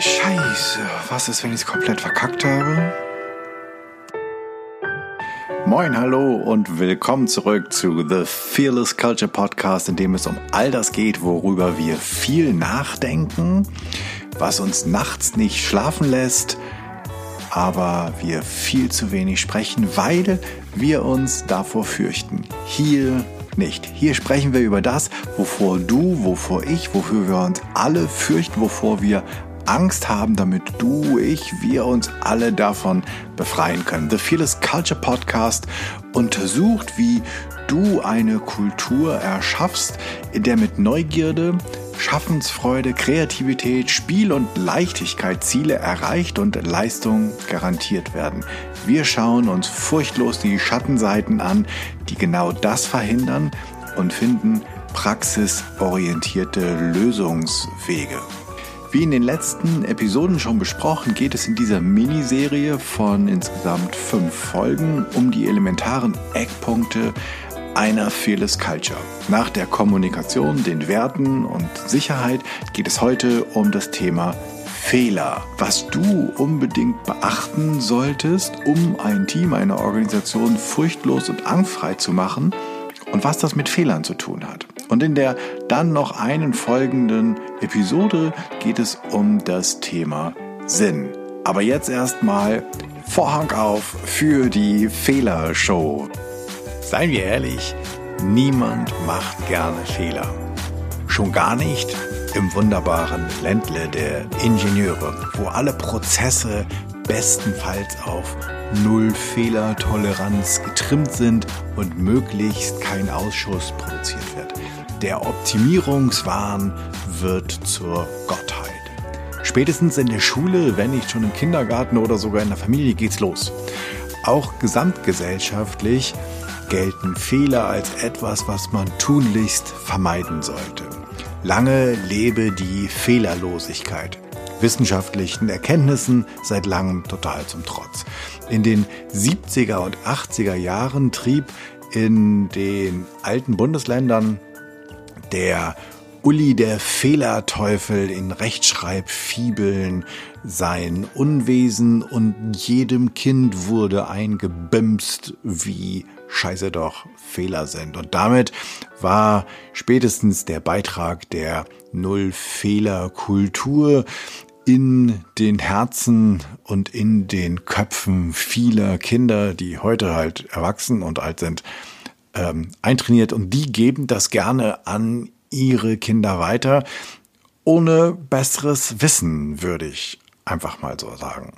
Scheiße, was ist, wenn ich es komplett verkackt habe? Moin, hallo und willkommen zurück zu The Fearless Culture Podcast, in dem es um all das geht, worüber wir viel nachdenken, was uns nachts nicht schlafen lässt, aber wir viel zu wenig sprechen, weil wir uns davor fürchten. Hier nicht. Hier sprechen wir über das, wovor du, wovor ich, wofür wir uns alle fürchten, wovor wir Angst haben, damit du, ich, wir uns alle davon befreien können. The Fearless Culture Podcast untersucht, wie du eine Kultur erschaffst, in der mit Neugierde, Schaffensfreude, Kreativität, Spiel und Leichtigkeit Ziele erreicht und Leistungen garantiert werden. Wir schauen uns furchtlos die Schattenseiten an, die genau das verhindern und finden praxisorientierte Lösungswege. Wie in den letzten Episoden schon besprochen, geht es in dieser Miniserie von insgesamt fünf Folgen um die elementaren Eckpunkte einer Fearless Culture. Nach der Kommunikation, den Werten und Sicherheit geht es heute um das Thema Fehler, was du unbedingt beachten solltest, um ein Team, eine Organisation furchtlos und angstfrei zu machen und was das mit Fehlern zu tun hat. Und in der dann noch einen folgenden Episode geht es um das Thema Sinn. Aber jetzt erstmal Vorhang auf für die Fehlershow. Seien wir ehrlich, niemand macht gerne Fehler. Schon gar nicht im wunderbaren Ländle der Ingenieure, wo alle Prozesse bestenfalls auf Null Fehlertoleranz getrimmt sind und möglichst kein Ausschuss produziert wird. Der Optimierungswahn wird zur Gottheit. Spätestens in der Schule, wenn nicht schon im Kindergarten oder sogar in der Familie geht's los. Auch gesamtgesellschaftlich gelten Fehler als etwas, was man tunlichst vermeiden sollte. Lange lebe die Fehlerlosigkeit. Wissenschaftlichen Erkenntnissen seit langem total zum Trotz. In den 70er und 80er Jahren trieb in den alten Bundesländern der Uli der Fehlerteufel in Rechtschreibfibeln sein Unwesen und jedem Kind wurde eingebimst, wie scheiße doch Fehler sind. Und damit war spätestens der Beitrag der Null-Fehler-Kultur in den Herzen und in den Köpfen vieler Kinder, die heute halt erwachsen und alt sind, ähm, eintrainiert und die geben das gerne an ihre Kinder weiter, ohne besseres Wissen, würde ich einfach mal so sagen.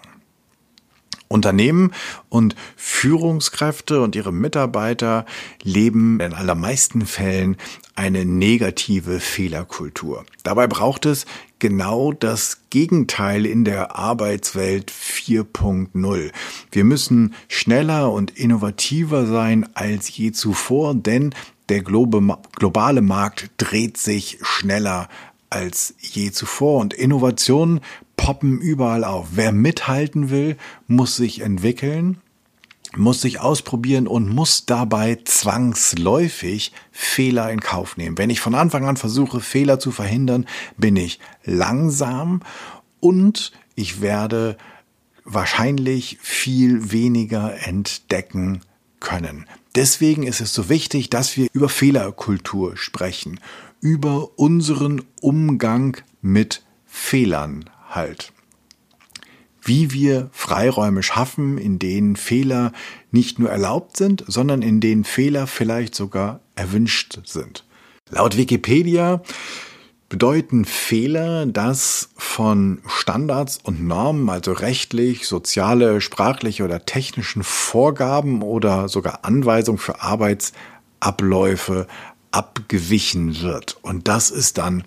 Unternehmen und Führungskräfte und ihre Mitarbeiter leben in allermeisten Fällen eine negative Fehlerkultur. Dabei braucht es genau das Gegenteil in der Arbeitswelt 4.0. Wir müssen schneller und innovativer sein als je zuvor, denn der globale Markt dreht sich schneller als je zuvor und Innovationen poppen überall auf. Wer mithalten will, muss sich entwickeln, muss sich ausprobieren und muss dabei zwangsläufig Fehler in Kauf nehmen. Wenn ich von Anfang an versuche, Fehler zu verhindern, bin ich langsam und ich werde wahrscheinlich viel weniger entdecken können. Deswegen ist es so wichtig, dass wir über Fehlerkultur sprechen, über unseren Umgang mit Fehlern halt. Wie wir Freiräume schaffen, in denen Fehler nicht nur erlaubt sind, sondern in denen Fehler vielleicht sogar erwünscht sind. Laut Wikipedia bedeuten Fehler, dass von Standards und Normen, also rechtlich, soziale, sprachliche oder technischen Vorgaben oder sogar Anweisungen für Arbeitsabläufe abgewichen wird. Und das ist dann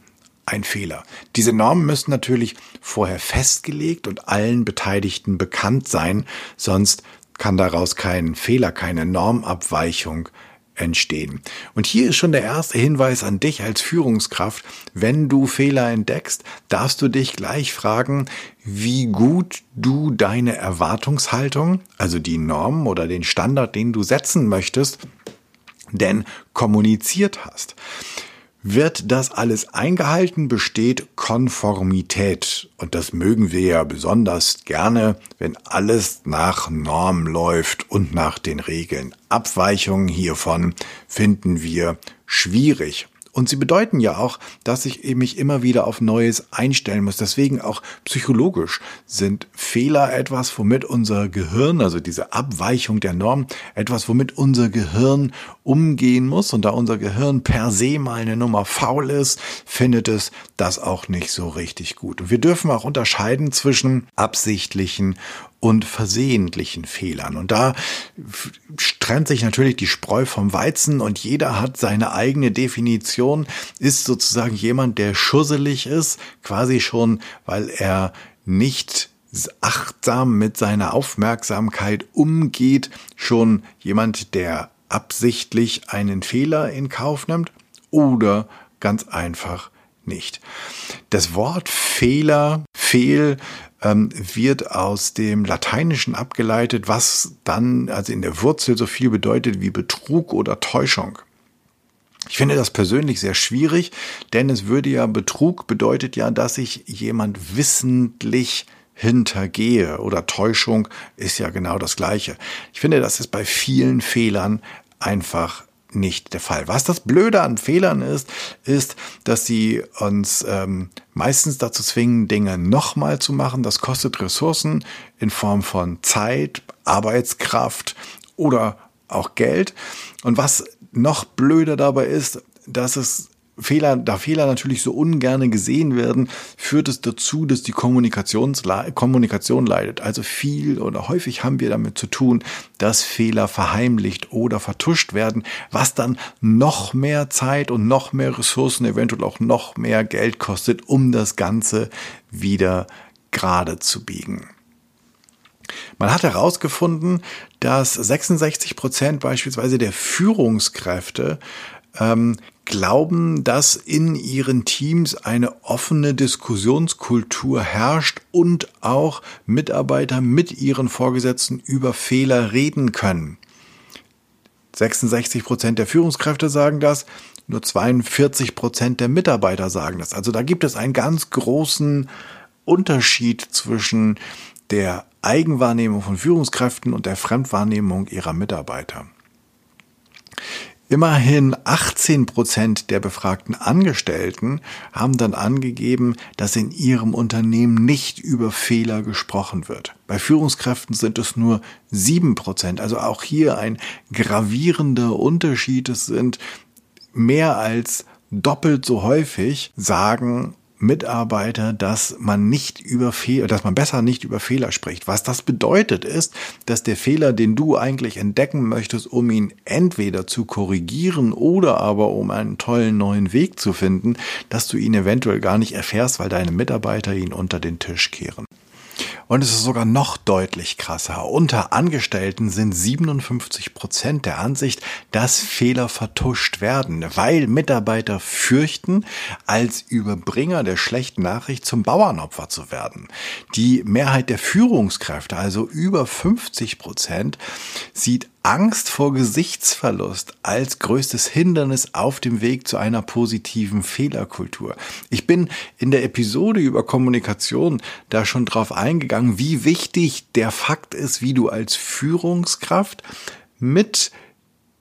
ein Fehler. Diese Normen müssen natürlich vorher festgelegt und allen Beteiligten bekannt sein, sonst kann daraus kein Fehler, keine Normabweichung entstehen. Und hier ist schon der erste Hinweis an dich als Führungskraft. Wenn du Fehler entdeckst, darfst du dich gleich fragen, wie gut du deine Erwartungshaltung, also die Norm oder den Standard, den du setzen möchtest, denn kommuniziert hast. Wird das alles eingehalten, besteht Konformität. Und das mögen wir ja besonders gerne, wenn alles nach Norm läuft und nach den Regeln. Abweichungen hiervon finden wir schwierig. Und sie bedeuten ja auch, dass ich mich immer wieder auf Neues einstellen muss. Deswegen auch psychologisch sind Fehler etwas, womit unser Gehirn, also diese Abweichung der Norm, etwas, womit unser Gehirn umgehen muss. Und da unser Gehirn per se mal eine Nummer faul ist, findet es das auch nicht so richtig gut. Und wir dürfen auch unterscheiden zwischen absichtlichen und versehentlichen Fehlern. Und da trennt sich natürlich die Spreu vom Weizen und jeder hat seine eigene Definition, ist sozusagen jemand, der schusselig ist, quasi schon, weil er nicht achtsam mit seiner Aufmerksamkeit umgeht, schon jemand, der absichtlich einen Fehler in Kauf nimmt oder ganz einfach nicht. Das Wort Fehler, Fehl ähm, wird aus dem Lateinischen abgeleitet, was dann also in der Wurzel so viel bedeutet wie Betrug oder Täuschung. Ich finde das persönlich sehr schwierig, denn es würde ja Betrug bedeutet ja, dass ich jemand wissentlich hintergehe oder Täuschung ist ja genau das gleiche. Ich finde, das ist bei vielen Fehlern einfach nicht der Fall. Was das Blöde an Fehlern ist, ist, dass sie uns ähm, meistens dazu zwingen, Dinge nochmal zu machen. Das kostet Ressourcen in Form von Zeit, Arbeitskraft oder auch Geld. Und was noch blöder dabei ist, dass es Fehler, da Fehler natürlich so ungerne gesehen werden, führt es dazu, dass die Kommunikation leidet. Also viel oder häufig haben wir damit zu tun, dass Fehler verheimlicht oder vertuscht werden, was dann noch mehr Zeit und noch mehr Ressourcen, eventuell auch noch mehr Geld kostet, um das Ganze wieder gerade zu biegen. Man hat herausgefunden, dass 66 Prozent beispielsweise der Führungskräfte ähm, glauben, dass in ihren Teams eine offene Diskussionskultur herrscht und auch Mitarbeiter mit ihren Vorgesetzten über Fehler reden können. 66 Prozent der Führungskräfte sagen das, nur 42 Prozent der Mitarbeiter sagen das. Also da gibt es einen ganz großen Unterschied zwischen der Eigenwahrnehmung von Führungskräften und der Fremdwahrnehmung ihrer Mitarbeiter. Immerhin 18 Prozent der befragten Angestellten haben dann angegeben, dass in ihrem Unternehmen nicht über Fehler gesprochen wird. Bei Führungskräften sind es nur 7 Prozent. Also auch hier ein gravierender Unterschied. Es sind mehr als doppelt so häufig sagen Mitarbeiter, dass man nicht über Fehler, dass man besser nicht über Fehler spricht. Was das bedeutet ist, dass der Fehler, den du eigentlich entdecken möchtest, um ihn entweder zu korrigieren oder aber um einen tollen neuen Weg zu finden, dass du ihn eventuell gar nicht erfährst, weil deine Mitarbeiter ihn unter den Tisch kehren. Und es ist sogar noch deutlich krasser. Unter Angestellten sind 57 Prozent der Ansicht, dass Fehler vertuscht werden, weil Mitarbeiter fürchten, als Überbringer der schlechten Nachricht zum Bauernopfer zu werden. Die Mehrheit der Führungskräfte, also über 50 Prozent, sieht Angst vor Gesichtsverlust als größtes Hindernis auf dem Weg zu einer positiven Fehlerkultur. Ich bin in der Episode über Kommunikation da schon drauf eingegangen, wie wichtig der Fakt ist, wie du als Führungskraft mit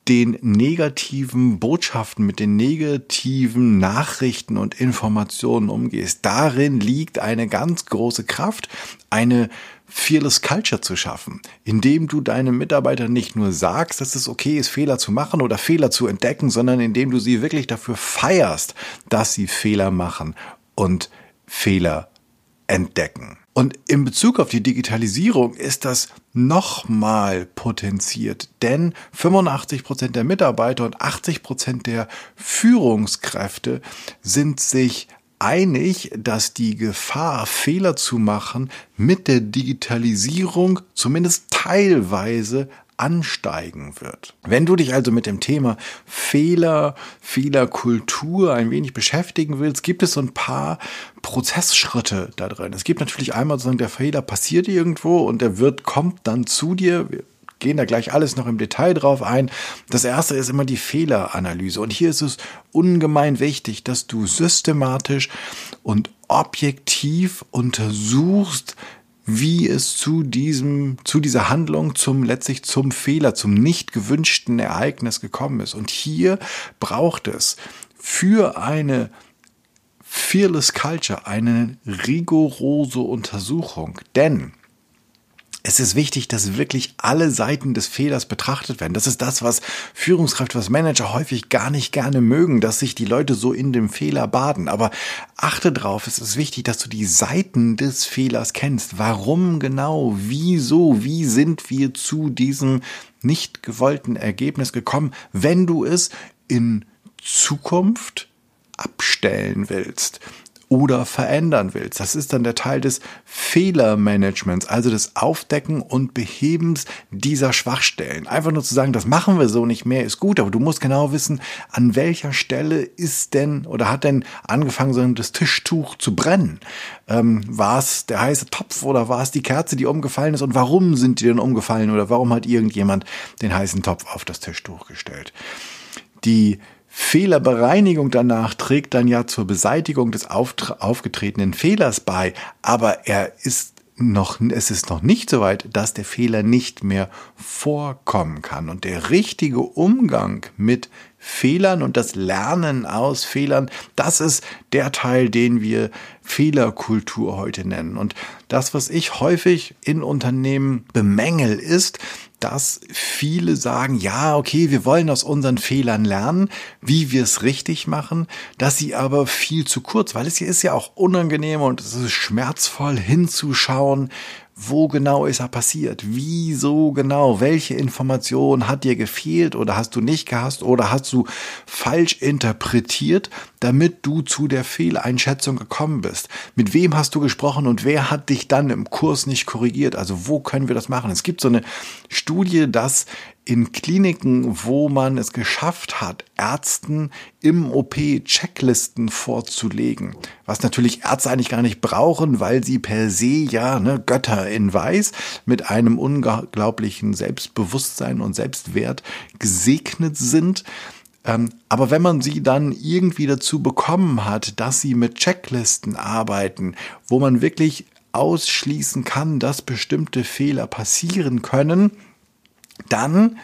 den negativen Botschaften, mit den negativen Nachrichten und Informationen umgehst. Darin liegt eine ganz große Kraft, eine Fearless Culture zu schaffen, indem du deinen Mitarbeitern nicht nur sagst, dass es okay ist, Fehler zu machen oder Fehler zu entdecken, sondern indem du sie wirklich dafür feierst, dass sie Fehler machen und Fehler entdecken. Und in Bezug auf die Digitalisierung ist das nochmal potenziert, denn 85 Prozent der Mitarbeiter und 80 Prozent der Führungskräfte sind sich einig, dass die Gefahr, Fehler zu machen, mit der Digitalisierung zumindest teilweise ansteigen wird. Wenn du dich also mit dem Thema Fehler, Fehlerkultur ein wenig beschäftigen willst, gibt es so ein paar Prozessschritte da drin. Es gibt natürlich einmal sozusagen, der Fehler passiert irgendwo und der wird, kommt dann zu dir. Wir gehen da gleich alles noch im Detail drauf ein. Das erste ist immer die Fehleranalyse. Und hier ist es ungemein wichtig, dass du systematisch und objektiv untersuchst, wie es zu diesem, zu dieser Handlung, zum letztlich zum Fehler, zum nicht gewünschten Ereignis gekommen ist. Und hier braucht es für eine Fearless Culture eine rigorose Untersuchung. Denn es ist wichtig, dass wirklich alle Seiten des Fehlers betrachtet werden. Das ist das, was Führungskräfte, was Manager häufig gar nicht gerne mögen, dass sich die Leute so in dem Fehler baden. Aber achte drauf, es ist wichtig, dass du die Seiten des Fehlers kennst. Warum genau? Wieso? Wie sind wir zu diesem nicht gewollten Ergebnis gekommen, wenn du es in Zukunft abstellen willst oder verändern willst. Das ist dann der Teil des Fehlermanagements, also des Aufdecken und Behebens dieser Schwachstellen. Einfach nur zu sagen, das machen wir so nicht mehr, ist gut, aber du musst genau wissen, an welcher Stelle ist denn oder hat denn angefangen, so das Tischtuch zu brennen? Ähm, war es der heiße Topf oder war es die Kerze, die umgefallen ist und warum sind die denn umgefallen oder warum hat irgendjemand den heißen Topf auf das Tischtuch gestellt? Die Fehlerbereinigung danach trägt dann ja zur Beseitigung des aufgetretenen Fehlers bei, aber er ist noch, es ist noch nicht so weit, dass der Fehler nicht mehr vorkommen kann. Und der richtige Umgang mit Fehlern und das Lernen aus Fehlern, das ist der Teil, den wir Fehlerkultur heute nennen. Und das, was ich häufig in Unternehmen bemängel, ist, dass viele sagen, ja, okay, wir wollen aus unseren Fehlern lernen, wie wir es richtig machen, dass sie aber viel zu kurz, weil es hier ist ja auch unangenehm und es ist schmerzvoll hinzuschauen, wo genau ist er passiert? Wieso genau? Welche Information hat dir gefehlt oder hast du nicht gehasst oder hast du falsch interpretiert, damit du zu der Fehleinschätzung gekommen bist? Mit wem hast du gesprochen und wer hat dich dann im Kurs nicht korrigiert? Also wo können wir das machen? Es gibt so eine Studie, dass in Kliniken, wo man es geschafft hat, Ärzten im OP Checklisten vorzulegen, was natürlich Ärzte eigentlich gar nicht brauchen, weil sie per se ja ne, Götter in Weiß mit einem unglaublichen Selbstbewusstsein und Selbstwert gesegnet sind. Ähm, aber wenn man sie dann irgendwie dazu bekommen hat, dass sie mit Checklisten arbeiten, wo man wirklich ausschließen kann, dass bestimmte Fehler passieren können, dann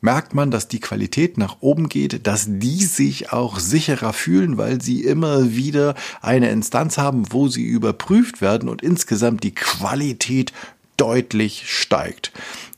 merkt man, dass die Qualität nach oben geht, dass die sich auch sicherer fühlen, weil sie immer wieder eine Instanz haben, wo sie überprüft werden und insgesamt die Qualität deutlich steigt.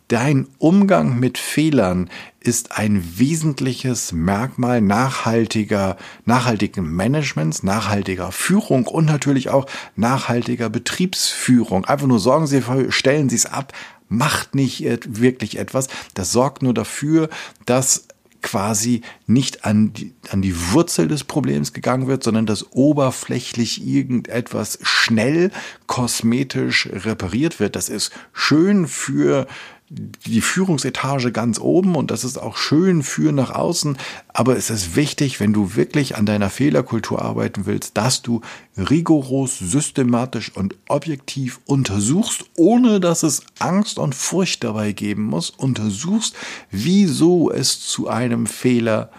Dein Umgang mit Fehlern ist ein wesentliches Merkmal nachhaltiger, nachhaltigen Managements, nachhaltiger Führung und natürlich auch nachhaltiger Betriebsführung. Einfach nur sorgen Sie, stellen Sie es ab, macht nicht wirklich etwas. Das sorgt nur dafür, dass quasi nicht an die, an die Wurzel des Problems gegangen wird, sondern dass oberflächlich irgendetwas schnell kosmetisch repariert wird. Das ist schön für die Führungsetage ganz oben und das ist auch schön für nach außen. Aber es ist wichtig, wenn du wirklich an deiner Fehlerkultur arbeiten willst, dass du rigoros, systematisch und objektiv untersuchst, ohne dass es Angst und Furcht dabei geben muss, untersuchst, wieso es zu einem Fehler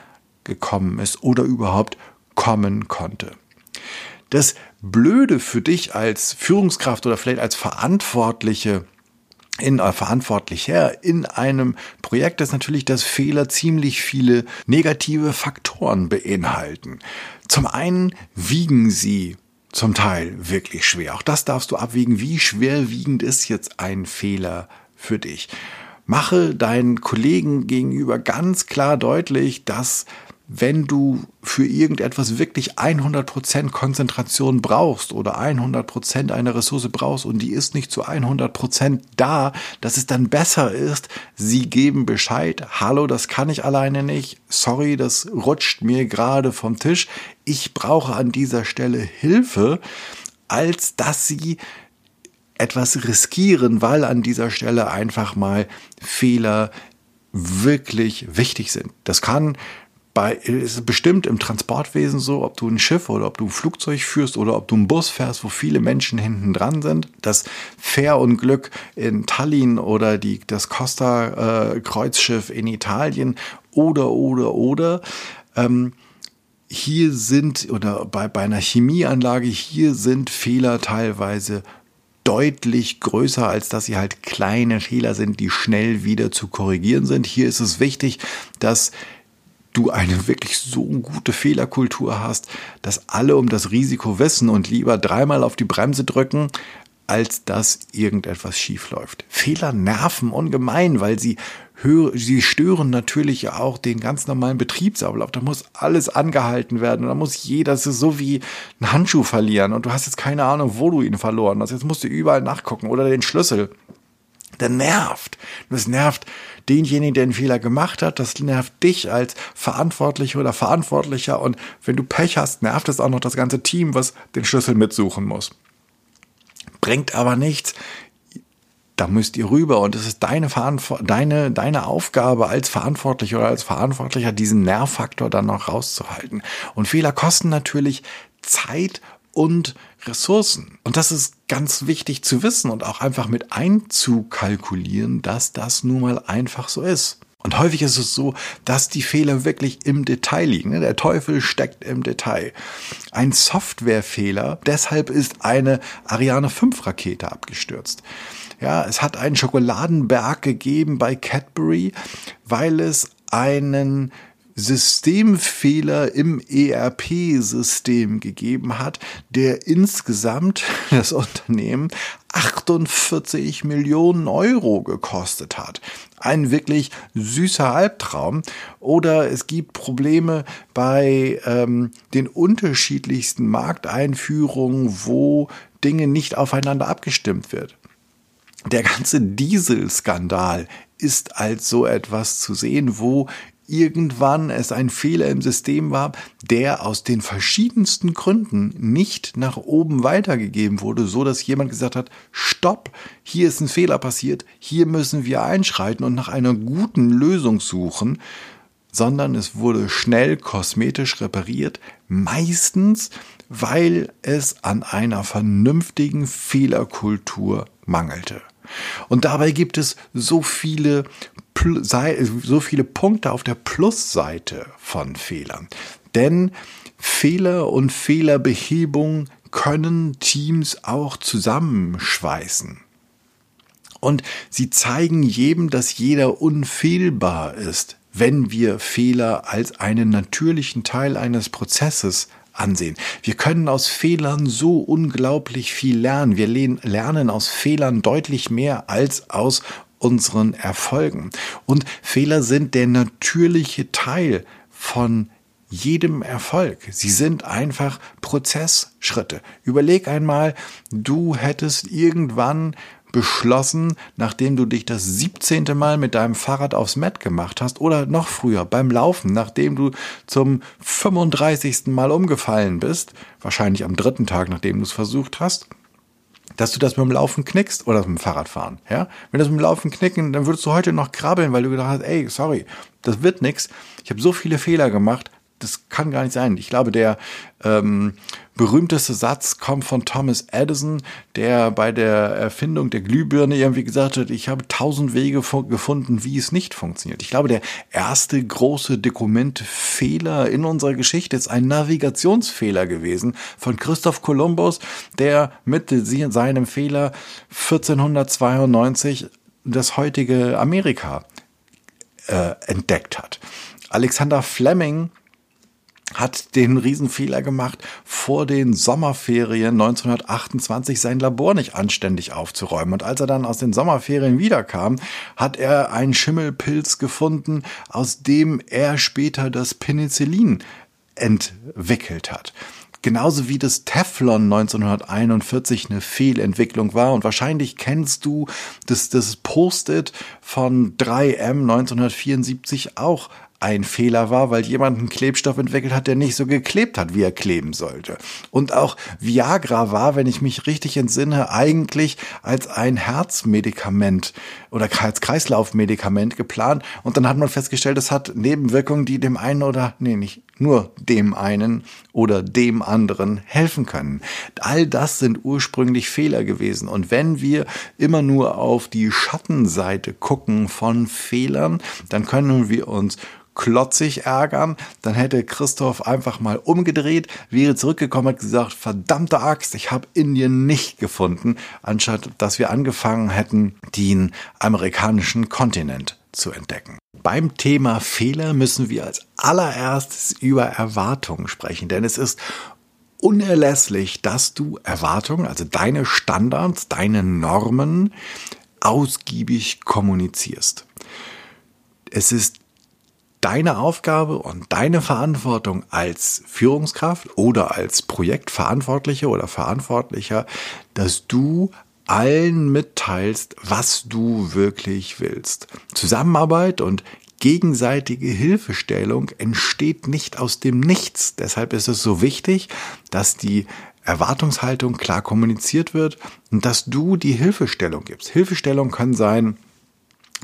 gekommen ist oder überhaupt kommen konnte. Das Blöde für dich als Führungskraft oder vielleicht als Verantwortliche in äh, Verantwortlicher in einem Projekt ist natürlich, dass Fehler ziemlich viele negative Faktoren beinhalten. Zum einen wiegen sie zum Teil wirklich schwer. Auch das darfst du abwägen, wie schwerwiegend ist jetzt ein Fehler für dich. Mache deinen Kollegen gegenüber ganz klar deutlich, dass wenn du für irgendetwas wirklich 100% Konzentration brauchst oder 100% einer Ressource brauchst und die ist nicht zu 100% da, dass es dann besser ist, sie geben Bescheid, hallo, das kann ich alleine nicht, sorry, das rutscht mir gerade vom Tisch, ich brauche an dieser Stelle Hilfe, als dass sie etwas riskieren, weil an dieser Stelle einfach mal Fehler wirklich wichtig sind. Das kann bei, ist bestimmt im Transportwesen so, ob du ein Schiff oder ob du ein Flugzeug führst oder ob du einen Bus fährst, wo viele Menschen hinten dran sind. Das Fährunglück in Tallinn oder die, das Costa-Kreuzschiff äh, in Italien oder, oder, oder. Ähm, hier sind, oder bei, bei einer Chemieanlage, hier sind Fehler teilweise deutlich größer, als dass sie halt kleine Fehler sind, die schnell wieder zu korrigieren sind. Hier ist es wichtig, dass du eine wirklich so gute Fehlerkultur hast, dass alle um das Risiko wissen und lieber dreimal auf die Bremse drücken, als dass irgendetwas schief läuft. Fehler nerven ungemein, weil sie sie stören natürlich auch den ganz normalen Betriebsablauf. Da muss alles angehalten werden. Da muss jeder, das ist so wie ein Handschuh verlieren und du hast jetzt keine Ahnung, wo du ihn verloren hast. Jetzt musst du überall nachgucken oder den Schlüssel. Der nervt. Das nervt denjenigen, der den Fehler gemacht hat. Das nervt dich als Verantwortlicher oder Verantwortlicher. Und wenn du Pech hast, nervt es auch noch das ganze Team, was den Schlüssel mitsuchen muss. Bringt aber nichts. Da müsst ihr rüber und es ist deine, deine, deine Aufgabe als Verantwortlicher oder als Verantwortlicher, diesen Nervfaktor dann noch rauszuhalten. Und Fehler kosten natürlich Zeit und Ressourcen. Und das ist ganz wichtig zu wissen und auch einfach mit einzukalkulieren, dass das nun mal einfach so ist. Und häufig ist es so, dass die Fehler wirklich im Detail liegen. Ne? Der Teufel steckt im Detail. Ein Softwarefehler, deshalb ist eine Ariane 5 Rakete abgestürzt. Ja, es hat einen Schokoladenberg gegeben bei Cadbury, weil es einen Systemfehler im ERP-System gegeben hat, der insgesamt das Unternehmen 48 Millionen Euro gekostet hat. Ein wirklich süßer Albtraum. Oder es gibt Probleme bei ähm, den unterschiedlichsten Markteinführungen, wo Dinge nicht aufeinander abgestimmt wird. Der ganze Dieselskandal ist als so etwas zu sehen, wo irgendwann es ein Fehler im System war, der aus den verschiedensten Gründen nicht nach oben weitergegeben wurde, so dass jemand gesagt hat, stopp, hier ist ein Fehler passiert, hier müssen wir einschreiten und nach einer guten Lösung suchen, sondern es wurde schnell kosmetisch repariert, meistens weil es an einer vernünftigen Fehlerkultur mangelte. Und dabei gibt es so viele so viele Punkte auf der Plusseite von Fehlern. Denn Fehler und Fehlerbehebung können Teams auch zusammenschweißen. Und sie zeigen jedem, dass jeder unfehlbar ist, wenn wir Fehler als einen natürlichen Teil eines Prozesses ansehen. Wir können aus Fehlern so unglaublich viel lernen. Wir lernen aus Fehlern deutlich mehr als aus unseren Erfolgen. Und Fehler sind der natürliche Teil von jedem Erfolg. Sie sind einfach Prozessschritte. Überleg einmal, du hättest irgendwann beschlossen, nachdem du dich das 17. Mal mit deinem Fahrrad aufs Mat gemacht hast oder noch früher beim Laufen, nachdem du zum 35. Mal umgefallen bist, wahrscheinlich am dritten Tag, nachdem du es versucht hast, dass du das mit dem Laufen knickst oder mit dem Fahrradfahren. Ja? Wenn das mit dem Laufen knicken, dann würdest du heute noch krabbeln, weil du gedacht hast, ey, sorry, das wird nix. Ich habe so viele Fehler gemacht, das kann gar nicht sein. Ich glaube, der ähm, berühmteste Satz kommt von Thomas Edison, der bei der Erfindung der Glühbirne irgendwie gesagt hat, ich habe tausend Wege gefunden, wie es nicht funktioniert. Ich glaube, der erste große Dokumentfehler in unserer Geschichte ist ein Navigationsfehler gewesen von Christoph Kolumbus, der mit seinem Fehler 1492 das heutige Amerika äh, entdeckt hat. Alexander Fleming hat den Riesenfehler gemacht, vor den Sommerferien 1928 sein Labor nicht anständig aufzuräumen. Und als er dann aus den Sommerferien wiederkam, hat er einen Schimmelpilz gefunden, aus dem er später das Penicillin entwickelt hat. Genauso wie das Teflon 1941 eine Fehlentwicklung war. Und wahrscheinlich kennst du das, das Post-it von 3M 1974 auch ein Fehler war, weil jemand einen Klebstoff entwickelt hat, der nicht so geklebt hat, wie er kleben sollte. Und auch Viagra war, wenn ich mich richtig entsinne, eigentlich als ein Herzmedikament oder als Kreislaufmedikament geplant. Und dann hat man festgestellt, es hat Nebenwirkungen, die dem einen oder, nee, nicht nur dem einen oder dem anderen helfen können. All das sind ursprünglich Fehler gewesen. Und wenn wir immer nur auf die Schattenseite gucken von Fehlern, dann können wir uns klotzig ärgern, dann hätte Christoph einfach mal umgedreht, wäre zurückgekommen und gesagt, verdammte Axt, ich habe Indien nicht gefunden, anstatt dass wir angefangen hätten, den amerikanischen Kontinent zu entdecken. Beim Thema Fehler müssen wir als allererstes über Erwartungen sprechen, denn es ist unerlässlich, dass du Erwartungen, also deine Standards, deine Normen ausgiebig kommunizierst. Es ist deine Aufgabe und deine Verantwortung als Führungskraft oder als Projektverantwortliche oder Verantwortlicher, dass du allen mitteilst, was du wirklich willst. Zusammenarbeit und gegenseitige Hilfestellung entsteht nicht aus dem Nichts. Deshalb ist es so wichtig, dass die Erwartungshaltung klar kommuniziert wird und dass du die Hilfestellung gibst. Hilfestellung kann sein,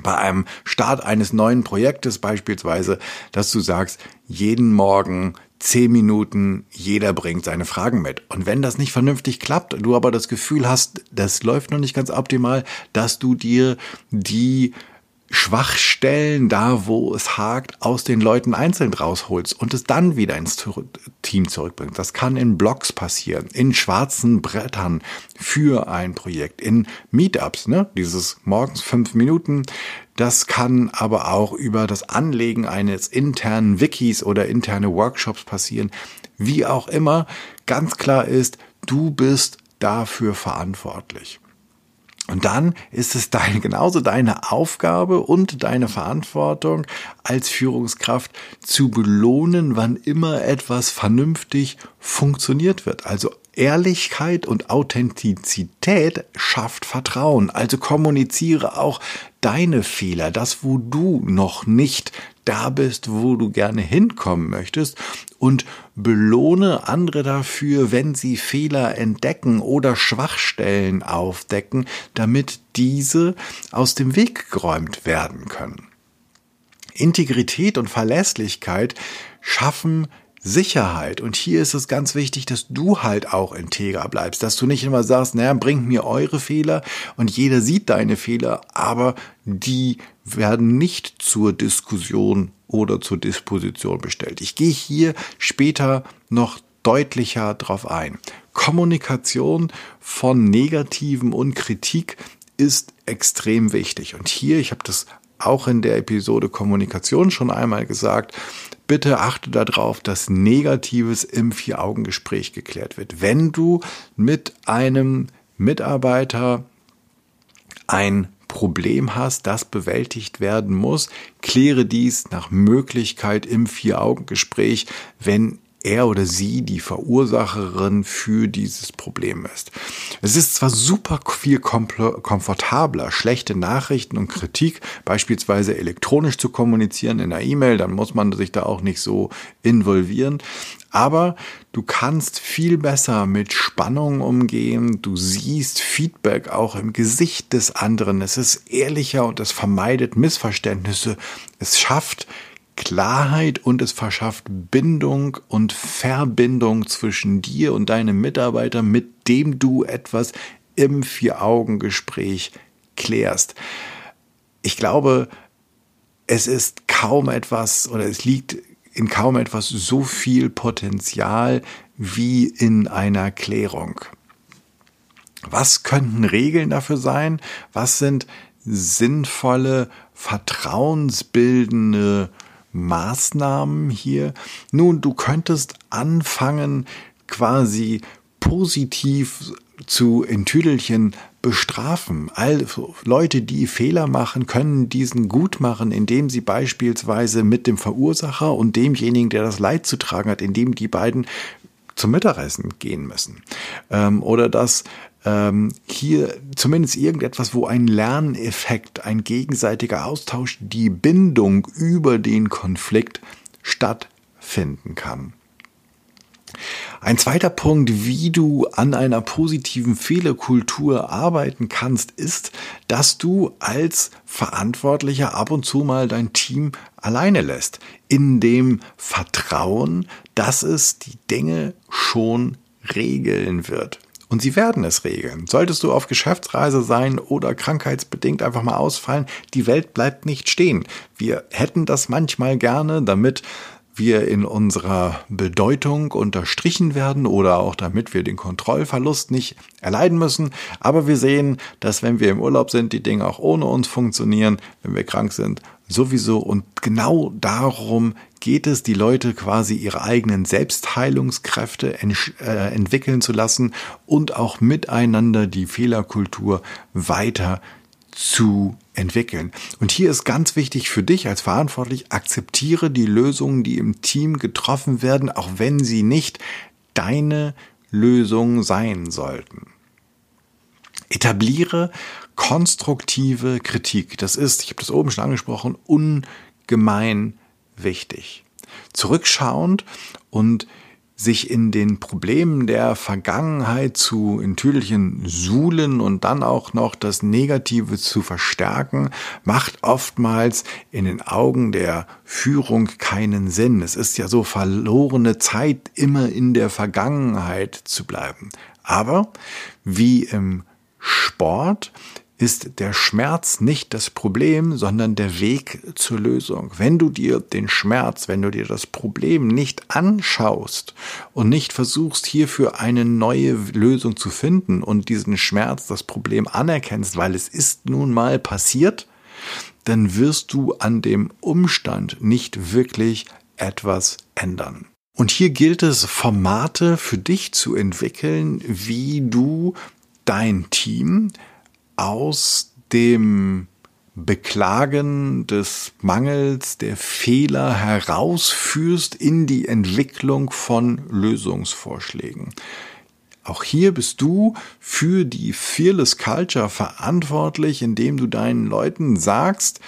bei einem Start eines neuen Projektes beispielsweise, dass du sagst, jeden Morgen zehn Minuten, jeder bringt seine Fragen mit. Und wenn das nicht vernünftig klappt, du aber das Gefühl hast, das läuft noch nicht ganz optimal, dass du dir die Schwachstellen da, wo es hakt, aus den Leuten einzeln rausholst und es dann wieder ins Team zurückbringst. Das kann in Blogs passieren, in schwarzen Brettern für ein Projekt, in Meetups, ne? Dieses morgens fünf Minuten. Das kann aber auch über das Anlegen eines internen Wikis oder interne Workshops passieren. Wie auch immer, ganz klar ist, du bist dafür verantwortlich. Und dann ist es deine, genauso deine Aufgabe und deine Verantwortung als Führungskraft zu belohnen, wann immer etwas vernünftig funktioniert wird. Also Ehrlichkeit und Authentizität schafft Vertrauen. Also kommuniziere auch deine Fehler, das, wo du noch nicht da bist, wo du gerne hinkommen möchtest und belohne andere dafür, wenn sie Fehler entdecken oder Schwachstellen aufdecken, damit diese aus dem Weg geräumt werden können. Integrität und Verlässlichkeit schaffen Sicherheit. Und hier ist es ganz wichtig, dass du halt auch integer bleibst, dass du nicht immer sagst, naja, bringt mir eure Fehler und jeder sieht deine Fehler, aber die werden nicht zur Diskussion oder zur Disposition bestellt. Ich gehe hier später noch deutlicher drauf ein. Kommunikation von Negativen und Kritik ist extrem wichtig. Und hier, ich habe das auch in der Episode Kommunikation schon einmal gesagt, bitte achte darauf, dass Negatives im Vier-Augen-Gespräch geklärt wird. Wenn du mit einem Mitarbeiter ein Problem hast, das bewältigt werden muss, kläre dies nach Möglichkeit im Vier-Augen-Gespräch, wenn er oder sie die Verursacherin für dieses Problem ist. Es ist zwar super viel komfortabler, schlechte Nachrichten und Kritik beispielsweise elektronisch zu kommunizieren in einer E-Mail, dann muss man sich da auch nicht so involvieren. Aber du kannst viel besser mit Spannung umgehen. Du siehst Feedback auch im Gesicht des anderen. Es ist ehrlicher und es vermeidet Missverständnisse. Es schafft Klarheit und es verschafft Bindung und Verbindung zwischen dir und deinem Mitarbeiter, mit dem du etwas im Vier-Augen-Gespräch klärst. Ich glaube, es ist kaum etwas oder es liegt in kaum etwas so viel Potenzial wie in einer Klärung. Was könnten Regeln dafür sein? Was sind sinnvolle, vertrauensbildende Maßnahmen hier? Nun, du könntest anfangen, quasi positiv zu in Tüdelchen bestrafen. All Leute, die Fehler machen, können diesen gut machen, indem sie beispielsweise mit dem Verursacher und demjenigen, der das Leid zu tragen hat, indem die beiden zum Mittagessen gehen müssen. Ähm, oder dass ähm, hier zumindest irgendetwas, wo ein Lerneffekt, ein gegenseitiger Austausch, die Bindung über den Konflikt stattfinden kann. Ein zweiter Punkt, wie du an einer positiven Fehlerkultur arbeiten kannst, ist, dass du als Verantwortlicher ab und zu mal dein Team alleine lässt, in dem Vertrauen, dass es die Dinge schon regeln wird. Und sie werden es regeln. Solltest du auf Geschäftsreise sein oder krankheitsbedingt einfach mal ausfallen, die Welt bleibt nicht stehen. Wir hätten das manchmal gerne, damit wir in unserer Bedeutung unterstrichen werden oder auch damit wir den Kontrollverlust nicht erleiden müssen. Aber wir sehen, dass wenn wir im Urlaub sind, die Dinge auch ohne uns funktionieren, wenn wir krank sind, sowieso. Und genau darum geht es, die Leute quasi ihre eigenen Selbstheilungskräfte ent äh, entwickeln zu lassen und auch miteinander die Fehlerkultur weiter zu entwickeln. Und hier ist ganz wichtig für dich als verantwortlich, akzeptiere die Lösungen, die im Team getroffen werden, auch wenn sie nicht deine Lösung sein sollten. Etabliere konstruktive Kritik. Das ist, ich habe das oben schon angesprochen, ungemein wichtig. Zurückschauend und sich in den Problemen der Vergangenheit zu in Tüdelchen suhlen und dann auch noch das Negative zu verstärken, macht oftmals in den Augen der Führung keinen Sinn. Es ist ja so verlorene Zeit, immer in der Vergangenheit zu bleiben. Aber wie im Sport ist der Schmerz nicht das Problem, sondern der Weg zur Lösung. Wenn du dir den Schmerz, wenn du dir das Problem nicht anschaust und nicht versuchst hierfür eine neue Lösung zu finden und diesen Schmerz, das Problem anerkennst, weil es ist nun mal passiert, dann wirst du an dem Umstand nicht wirklich etwas ändern. Und hier gilt es, Formate für dich zu entwickeln, wie du dein Team aus dem Beklagen des Mangels, der Fehler herausführst in die Entwicklung von Lösungsvorschlägen. Auch hier bist du für die Fearless Culture verantwortlich, indem du deinen Leuten sagst,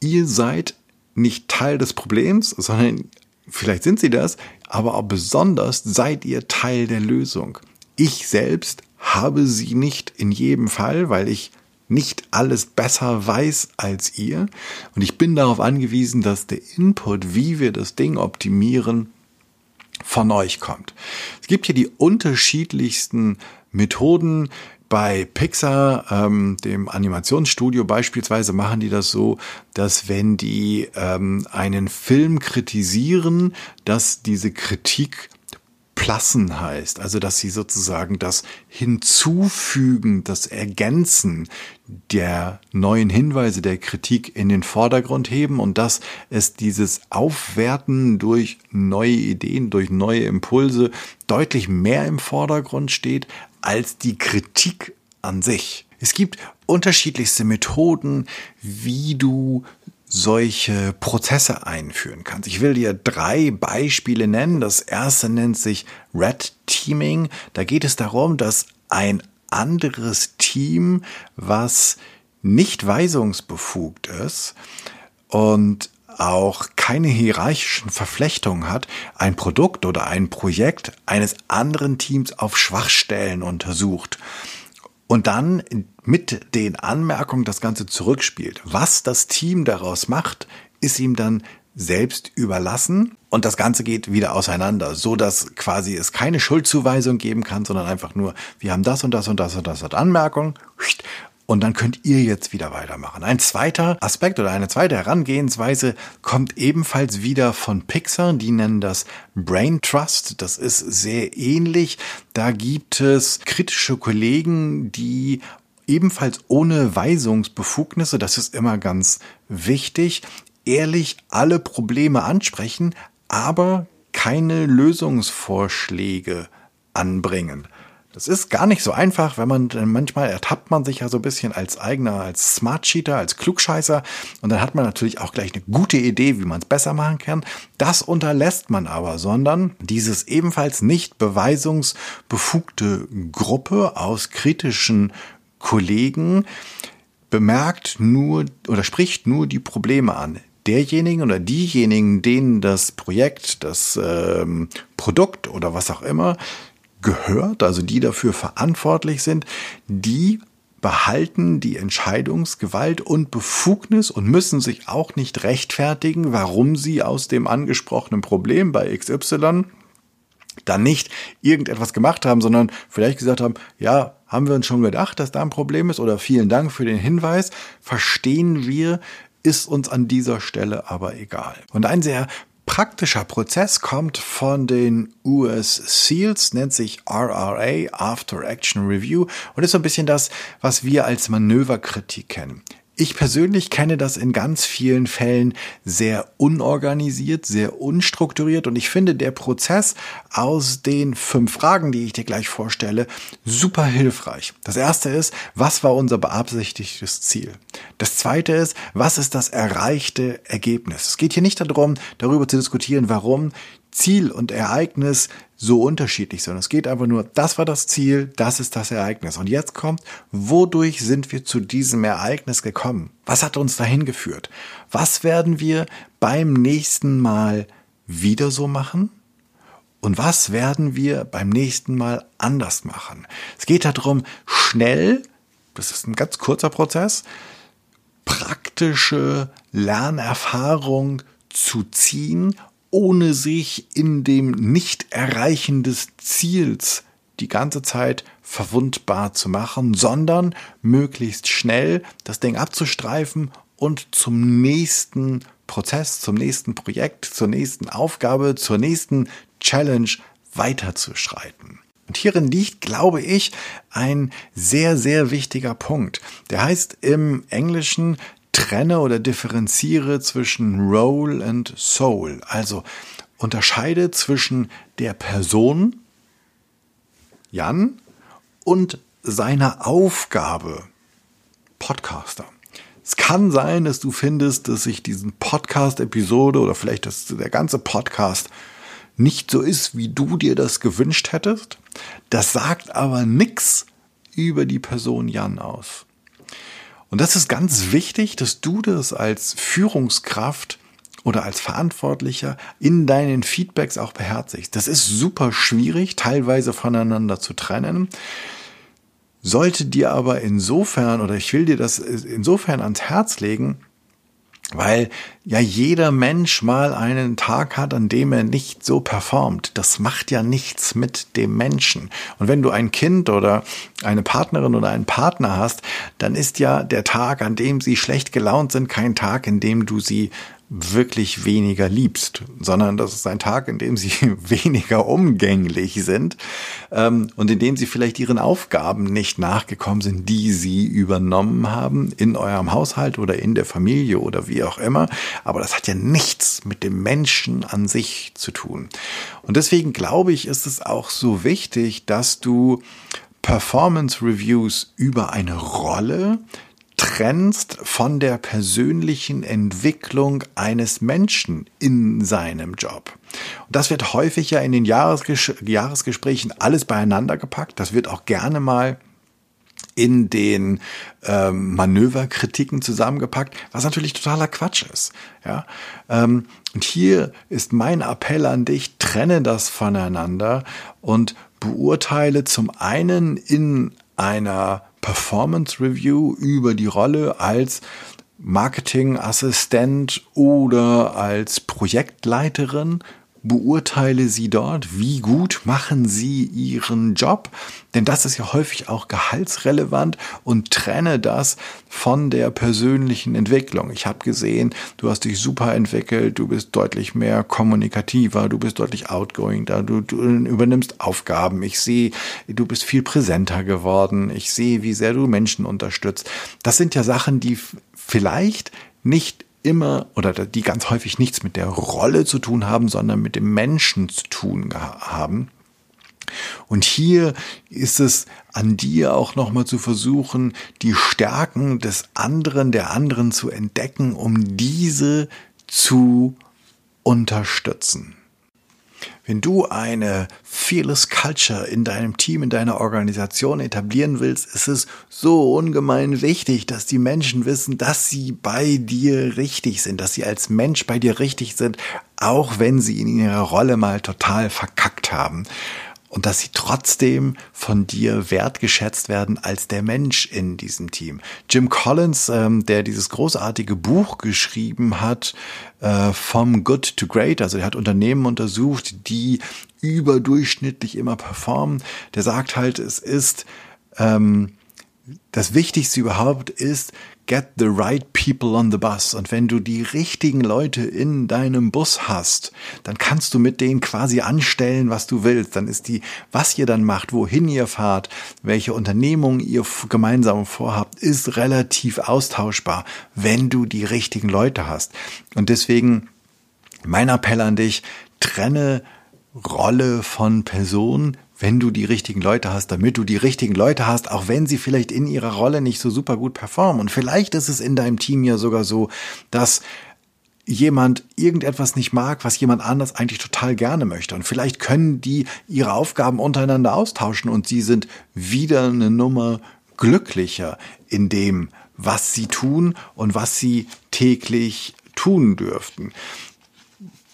ihr seid nicht Teil des Problems, sondern vielleicht sind sie das, aber auch besonders seid ihr Teil der Lösung. Ich selbst habe sie nicht in jedem Fall, weil ich nicht alles besser weiß als ihr. Und ich bin darauf angewiesen, dass der Input, wie wir das Ding optimieren, von euch kommt. Es gibt hier die unterschiedlichsten Methoden. Bei Pixar, ähm, dem Animationsstudio beispielsweise, machen die das so, dass wenn die ähm, einen Film kritisieren, dass diese Kritik Plassen heißt, also dass sie sozusagen das Hinzufügen, das Ergänzen der neuen Hinweise der Kritik in den Vordergrund heben und dass es dieses Aufwerten durch neue Ideen, durch neue Impulse deutlich mehr im Vordergrund steht als die Kritik an sich. Es gibt unterschiedlichste Methoden, wie du solche Prozesse einführen kannst. Ich will dir drei Beispiele nennen. Das erste nennt sich Red Teaming. Da geht es darum, dass ein anderes Team, was nicht weisungsbefugt ist und auch keine hierarchischen Verflechtungen hat, ein Produkt oder ein Projekt eines anderen Teams auf Schwachstellen untersucht und dann mit den Anmerkungen das Ganze zurückspielt. Was das Team daraus macht, ist ihm dann selbst überlassen. Und das Ganze geht wieder auseinander, so dass quasi es keine Schuldzuweisung geben kann, sondern einfach nur, wir haben das und das und das und das und Anmerkung und dann könnt ihr jetzt wieder weitermachen. Ein zweiter Aspekt oder eine zweite Herangehensweise kommt ebenfalls wieder von Pixar. Die nennen das Brain Trust. Das ist sehr ähnlich. Da gibt es kritische Kollegen, die ebenfalls ohne Weisungsbefugnisse, das ist immer ganz wichtig, ehrlich alle Probleme ansprechen, aber keine Lösungsvorschläge anbringen. Das ist gar nicht so einfach, wenn man manchmal ertappt man sich ja so ein bisschen als eigener, als Smart Cheater, als Klugscheißer und dann hat man natürlich auch gleich eine gute Idee, wie man es besser machen kann. Das unterlässt man aber, sondern dieses ebenfalls nicht beweisungsbefugte Gruppe aus kritischen Kollegen bemerkt nur oder spricht nur die Probleme an derjenigen oder diejenigen, denen das Projekt, das ähm, Produkt oder was auch immer gehört, also die dafür verantwortlich sind, die behalten die Entscheidungsgewalt und Befugnis und müssen sich auch nicht rechtfertigen, warum sie aus dem angesprochenen Problem bei XY dann nicht irgendetwas gemacht haben, sondern vielleicht gesagt haben, ja, haben wir uns schon gedacht, dass da ein Problem ist oder vielen Dank für den Hinweis, verstehen wir, ist uns an dieser Stelle aber egal. Und ein sehr praktischer Prozess kommt von den US SEALs, nennt sich RRA, After Action Review, und ist so ein bisschen das, was wir als Manöverkritik kennen. Ich persönlich kenne das in ganz vielen Fällen sehr unorganisiert, sehr unstrukturiert und ich finde der Prozess aus den fünf Fragen, die ich dir gleich vorstelle, super hilfreich. Das erste ist, was war unser beabsichtigtes Ziel? Das zweite ist, was ist das erreichte Ergebnis? Es geht hier nicht darum, darüber zu diskutieren, warum Ziel und Ereignis so unterschiedlich sind. Es geht einfach nur, das war das Ziel, das ist das Ereignis. Und jetzt kommt, wodurch sind wir zu diesem Ereignis gekommen? Was hat uns dahin geführt? Was werden wir beim nächsten Mal wieder so machen? Und was werden wir beim nächsten Mal anders machen? Es geht darum, schnell, das ist ein ganz kurzer Prozess, praktische Lernerfahrung zu ziehen ohne sich in dem Nicht-Erreichen des Ziels die ganze Zeit verwundbar zu machen, sondern möglichst schnell das Ding abzustreifen und zum nächsten Prozess, zum nächsten Projekt, zur nächsten Aufgabe, zur nächsten Challenge weiterzuschreiten. Und hierin liegt, glaube ich, ein sehr, sehr wichtiger Punkt. Der heißt im Englischen trenne oder differenziere zwischen Role and Soul. Also unterscheide zwischen der Person Jan und seiner Aufgabe Podcaster. Es kann sein, dass du findest, dass sich diesen Podcast-Episode oder vielleicht dass der ganze Podcast nicht so ist, wie du dir das gewünscht hättest. Das sagt aber nichts über die Person Jan aus. Und das ist ganz wichtig, dass du das als Führungskraft oder als Verantwortlicher in deinen Feedbacks auch beherzigst. Das ist super schwierig, teilweise voneinander zu trennen. Sollte dir aber insofern, oder ich will dir das insofern ans Herz legen, weil ja jeder Mensch mal einen Tag hat, an dem er nicht so performt. Das macht ja nichts mit dem Menschen. Und wenn du ein Kind oder eine Partnerin oder einen Partner hast, dann ist ja der Tag, an dem sie schlecht gelaunt sind, kein Tag, in dem du sie wirklich weniger liebst, sondern das ist ein Tag, in dem sie weniger umgänglich sind ähm, und in dem sie vielleicht ihren Aufgaben nicht nachgekommen sind, die sie übernommen haben in eurem Haushalt oder in der Familie oder wie auch immer. Aber das hat ja nichts mit dem Menschen an sich zu tun. Und deswegen glaube ich, ist es auch so wichtig, dass du Performance Reviews über eine Rolle trennst von der persönlichen Entwicklung eines Menschen in seinem Job. Und das wird häufig ja in den Jahresges Jahresgesprächen alles beieinander gepackt. Das wird auch gerne mal in den ähm, Manöverkritiken zusammengepackt, was natürlich totaler Quatsch ist. Ja, ähm, und hier ist mein Appell an dich: Trenne das voneinander und beurteile zum einen in einer Performance Review über die Rolle als Marketingassistent oder als Projektleiterin beurteile sie dort, wie gut machen sie ihren Job, denn das ist ja häufig auch gehaltsrelevant und trenne das von der persönlichen Entwicklung. Ich habe gesehen, du hast dich super entwickelt, du bist deutlich mehr kommunikativer, du bist deutlich outgoing, du, du übernimmst Aufgaben. Ich sehe, du bist viel präsenter geworden. Ich sehe, wie sehr du Menschen unterstützt. Das sind ja Sachen, die vielleicht nicht immer oder die ganz häufig nichts mit der Rolle zu tun haben, sondern mit dem Menschen zu tun haben. Und hier ist es an dir auch nochmal zu versuchen, die Stärken des anderen, der anderen zu entdecken, um diese zu unterstützen. Wenn du eine Fearless Culture in deinem Team, in deiner Organisation etablieren willst, ist es so ungemein wichtig, dass die Menschen wissen, dass sie bei dir richtig sind, dass sie als Mensch bei dir richtig sind, auch wenn sie in ihrer Rolle mal total verkackt haben und dass sie trotzdem von dir wertgeschätzt werden als der Mensch in diesem Team. Jim Collins, ähm, der dieses großartige Buch geschrieben hat, äh, From Good to Great, also er hat Unternehmen untersucht, die überdurchschnittlich immer performen, der sagt halt, es ist ähm, das Wichtigste überhaupt ist, get the right people on the bus. Und wenn du die richtigen Leute in deinem Bus hast, dann kannst du mit denen quasi anstellen, was du willst. Dann ist die, was ihr dann macht, wohin ihr fahrt, welche Unternehmungen ihr gemeinsam vorhabt, ist relativ austauschbar, wenn du die richtigen Leute hast. Und deswegen mein Appell an dich, trenne Rolle von Person, wenn du die richtigen Leute hast, damit du die richtigen Leute hast, auch wenn sie vielleicht in ihrer Rolle nicht so super gut performen. Und vielleicht ist es in deinem Team ja sogar so, dass jemand irgendetwas nicht mag, was jemand anders eigentlich total gerne möchte. Und vielleicht können die ihre Aufgaben untereinander austauschen und sie sind wieder eine Nummer glücklicher in dem, was sie tun und was sie täglich tun dürften.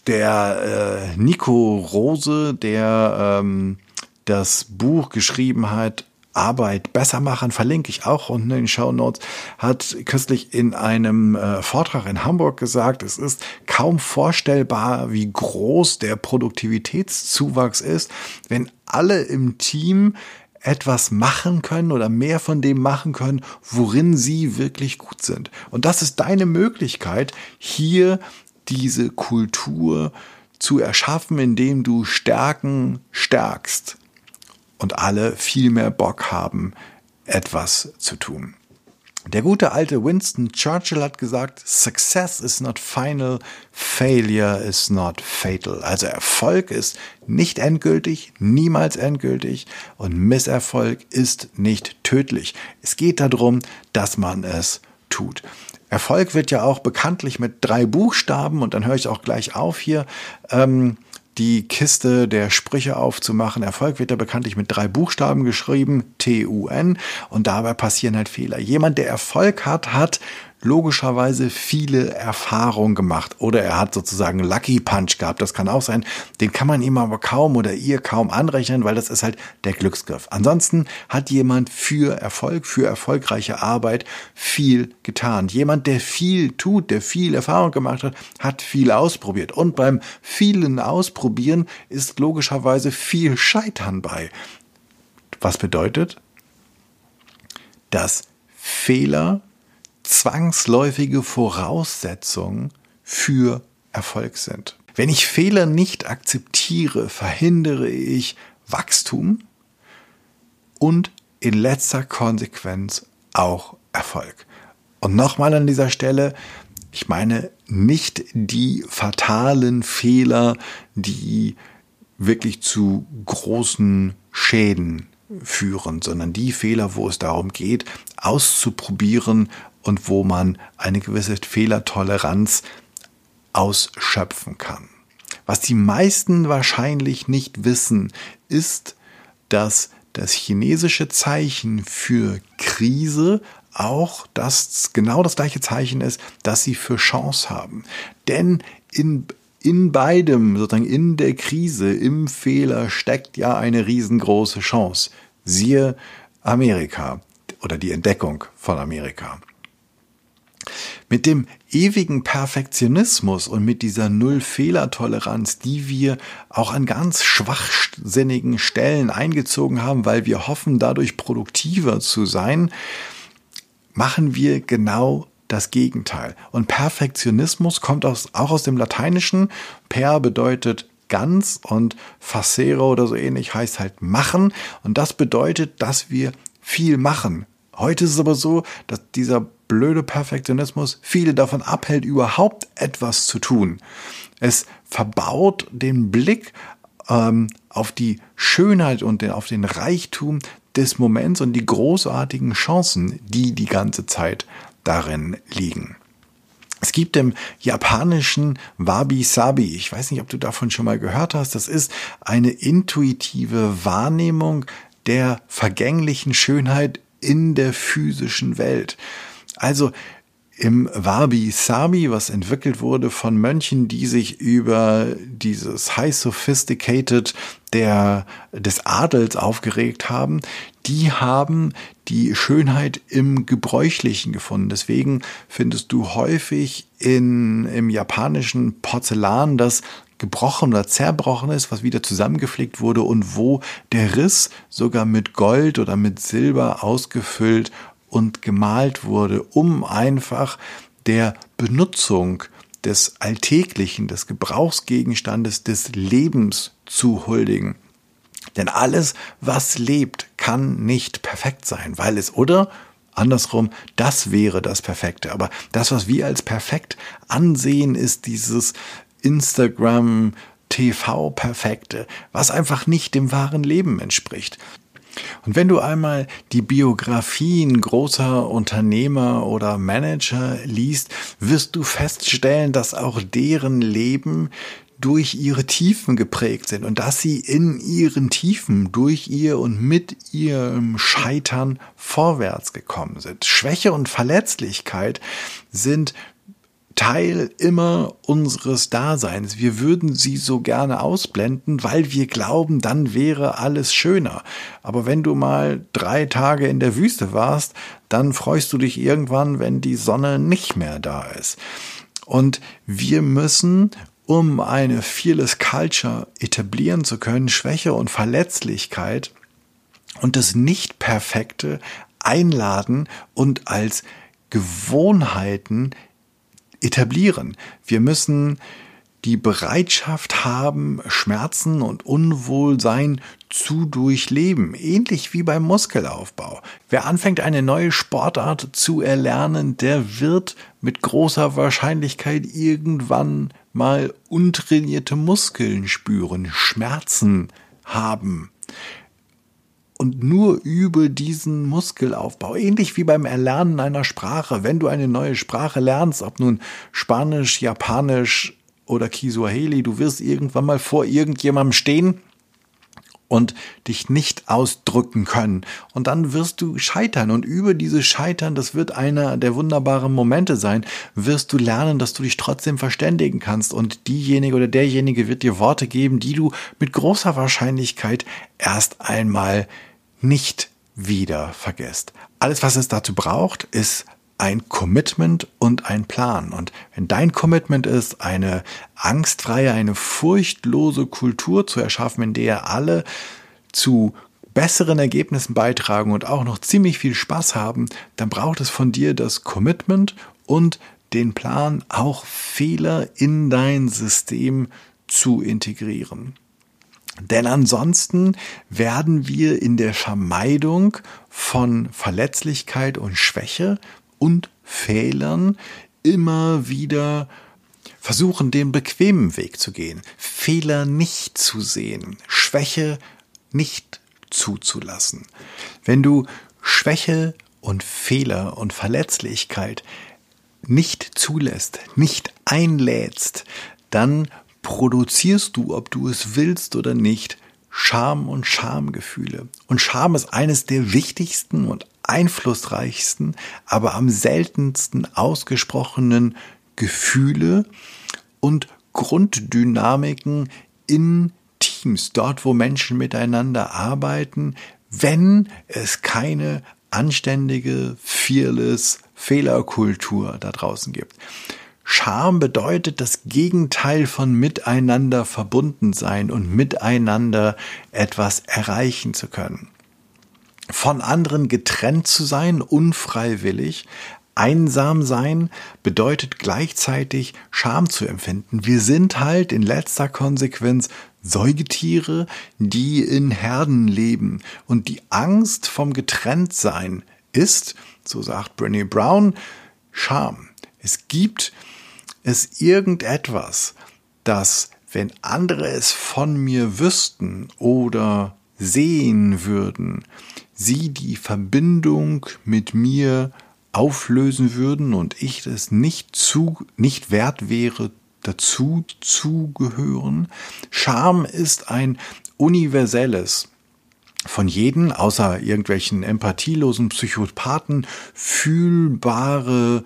Der äh, Nico Rose, der ähm, das Buch geschrieben hat, Arbeit besser machen, verlinke ich auch unten in den Show Notes, hat kürzlich in einem äh, Vortrag in Hamburg gesagt, es ist kaum vorstellbar, wie groß der Produktivitätszuwachs ist, wenn alle im Team etwas machen können oder mehr von dem machen können, worin sie wirklich gut sind. Und das ist deine Möglichkeit, hier diese Kultur zu erschaffen, indem du Stärken stärkst und alle viel mehr Bock haben, etwas zu tun. Der gute alte Winston Churchill hat gesagt, Success is not final, failure is not fatal. Also Erfolg ist nicht endgültig, niemals endgültig und Misserfolg ist nicht tödlich. Es geht darum, dass man es tut. Erfolg wird ja auch bekanntlich mit drei Buchstaben und dann höre ich auch gleich auf hier. Ähm, die Kiste der Sprüche aufzumachen. Erfolg wird ja bekanntlich mit drei Buchstaben geschrieben, T-U-N, und dabei passieren halt Fehler. Jemand, der Erfolg hat, hat logischerweise viele Erfahrungen gemacht oder er hat sozusagen Lucky Punch gehabt. Das kann auch sein. Den kann man ihm aber kaum oder ihr kaum anrechnen, weil das ist halt der Glücksgriff. Ansonsten hat jemand für Erfolg, für erfolgreiche Arbeit viel getan. Jemand, der viel tut, der viel Erfahrung gemacht hat, hat viel ausprobiert. Und beim vielen Ausprobieren ist logischerweise viel Scheitern bei. Was bedeutet, dass Fehler zwangsläufige Voraussetzung für Erfolg sind. Wenn ich Fehler nicht akzeptiere, verhindere ich Wachstum und in letzter Konsequenz auch Erfolg. Und nochmal an dieser Stelle, ich meine nicht die fatalen Fehler, die wirklich zu großen Schäden führen, sondern die Fehler, wo es darum geht, auszuprobieren und wo man eine gewisse Fehlertoleranz ausschöpfen kann. Was die meisten wahrscheinlich nicht wissen, ist, dass das chinesische Zeichen für Krise auch das genau das gleiche Zeichen ist, dass sie für Chance haben. Denn in in beidem, sozusagen in der Krise, im Fehler steckt ja eine riesengroße Chance. Siehe Amerika oder die Entdeckung von Amerika. Mit dem ewigen Perfektionismus und mit dieser Null-Fehler-Toleranz, die wir auch an ganz schwachsinnigen Stellen eingezogen haben, weil wir hoffen, dadurch produktiver zu sein, machen wir genau das Gegenteil. Und Perfektionismus kommt aus, auch aus dem Lateinischen. Per bedeutet ganz und facere oder so ähnlich heißt halt machen. Und das bedeutet, dass wir viel machen. Heute ist es aber so, dass dieser blöde Perfektionismus viele davon abhält, überhaupt etwas zu tun. Es verbaut den Blick ähm, auf die Schönheit und auf den Reichtum des Moments und die großartigen Chancen, die die ganze Zeit darin liegen. Es gibt im japanischen Wabi-Sabi, ich weiß nicht, ob du davon schon mal gehört hast, das ist eine intuitive Wahrnehmung der vergänglichen Schönheit in der physischen Welt. Also im Wabi Sabi, was entwickelt wurde von Mönchen, die sich über dieses High Sophisticated der, des Adels aufgeregt haben, die haben die Schönheit im Gebräuchlichen gefunden. Deswegen findest du häufig in, im japanischen Porzellan, das gebrochen oder zerbrochen ist, was wieder zusammengepflegt wurde und wo der Riss sogar mit Gold oder mit Silber ausgefüllt und gemalt wurde, um einfach der Benutzung des Alltäglichen, des Gebrauchsgegenstandes des Lebens zu huldigen. Denn alles, was lebt, kann nicht perfekt sein, weil es oder andersrum, das wäre das Perfekte. Aber das, was wir als perfekt ansehen, ist dieses Instagram, TV Perfekte, was einfach nicht dem wahren Leben entspricht. Und wenn du einmal die Biografien großer Unternehmer oder Manager liest, wirst du feststellen, dass auch deren Leben durch ihre Tiefen geprägt sind und dass sie in ihren Tiefen durch ihr und mit ihrem Scheitern vorwärts gekommen sind. Schwäche und Verletzlichkeit sind Teil immer unseres Daseins. Wir würden sie so gerne ausblenden, weil wir glauben, dann wäre alles schöner. Aber wenn du mal drei Tage in der Wüste warst, dann freust du dich irgendwann, wenn die Sonne nicht mehr da ist. Und wir müssen, um eine Fearless Culture etablieren zu können, Schwäche und Verletzlichkeit und das Nicht-Perfekte einladen und als Gewohnheiten etablieren. Wir müssen die Bereitschaft haben, Schmerzen und Unwohlsein zu durchleben, ähnlich wie beim Muskelaufbau. Wer anfängt, eine neue Sportart zu erlernen, der wird mit großer Wahrscheinlichkeit irgendwann mal untrainierte Muskeln spüren, Schmerzen haben und nur über diesen Muskelaufbau. Ähnlich wie beim Erlernen einer Sprache. Wenn du eine neue Sprache lernst, ob nun Spanisch, Japanisch oder Kiswahili, du wirst irgendwann mal vor irgendjemandem stehen und dich nicht ausdrücken können. Und dann wirst du scheitern. Und über dieses Scheitern, das wird einer der wunderbaren Momente sein, wirst du lernen, dass du dich trotzdem verständigen kannst. Und diejenige oder derjenige wird dir Worte geben, die du mit großer Wahrscheinlichkeit erst einmal nicht wieder vergisst. Alles, was es dazu braucht, ist ein Commitment und ein Plan. Und wenn dein Commitment ist, eine angstfreie, eine furchtlose Kultur zu erschaffen, in der alle zu besseren Ergebnissen beitragen und auch noch ziemlich viel Spaß haben, dann braucht es von dir das Commitment und den Plan, auch Fehler in dein System zu integrieren. Denn ansonsten werden wir in der Vermeidung von Verletzlichkeit und Schwäche und Fehlern immer wieder versuchen, den bequemen Weg zu gehen, Fehler nicht zu sehen, Schwäche nicht zuzulassen. Wenn du Schwäche und Fehler und Verletzlichkeit nicht zulässt, nicht einlädst, dann produzierst du, ob du es willst oder nicht, Scham und Schamgefühle. Und Scham ist eines der wichtigsten und einflussreichsten, aber am seltensten ausgesprochenen Gefühle und Grunddynamiken in Teams, dort wo Menschen miteinander arbeiten, wenn es keine anständige, fearless Fehlerkultur da draußen gibt. Charme bedeutet das Gegenteil von miteinander verbunden sein und miteinander etwas erreichen zu können. Von anderen getrennt zu sein, unfreiwillig, einsam sein bedeutet gleichzeitig Scham zu empfinden. Wir sind halt in letzter Konsequenz Säugetiere, die in Herden leben. Und die Angst vom Getrenntsein ist, so sagt Brené Brown, Scham. Es gibt es irgendetwas, das wenn andere es von mir wüssten oder sehen würden, sie die Verbindung mit mir auflösen würden und ich es nicht zu, nicht wert wäre, dazu zu gehören. Scham ist ein universelles, von jedem, außer irgendwelchen empathielosen Psychopathen, fühlbare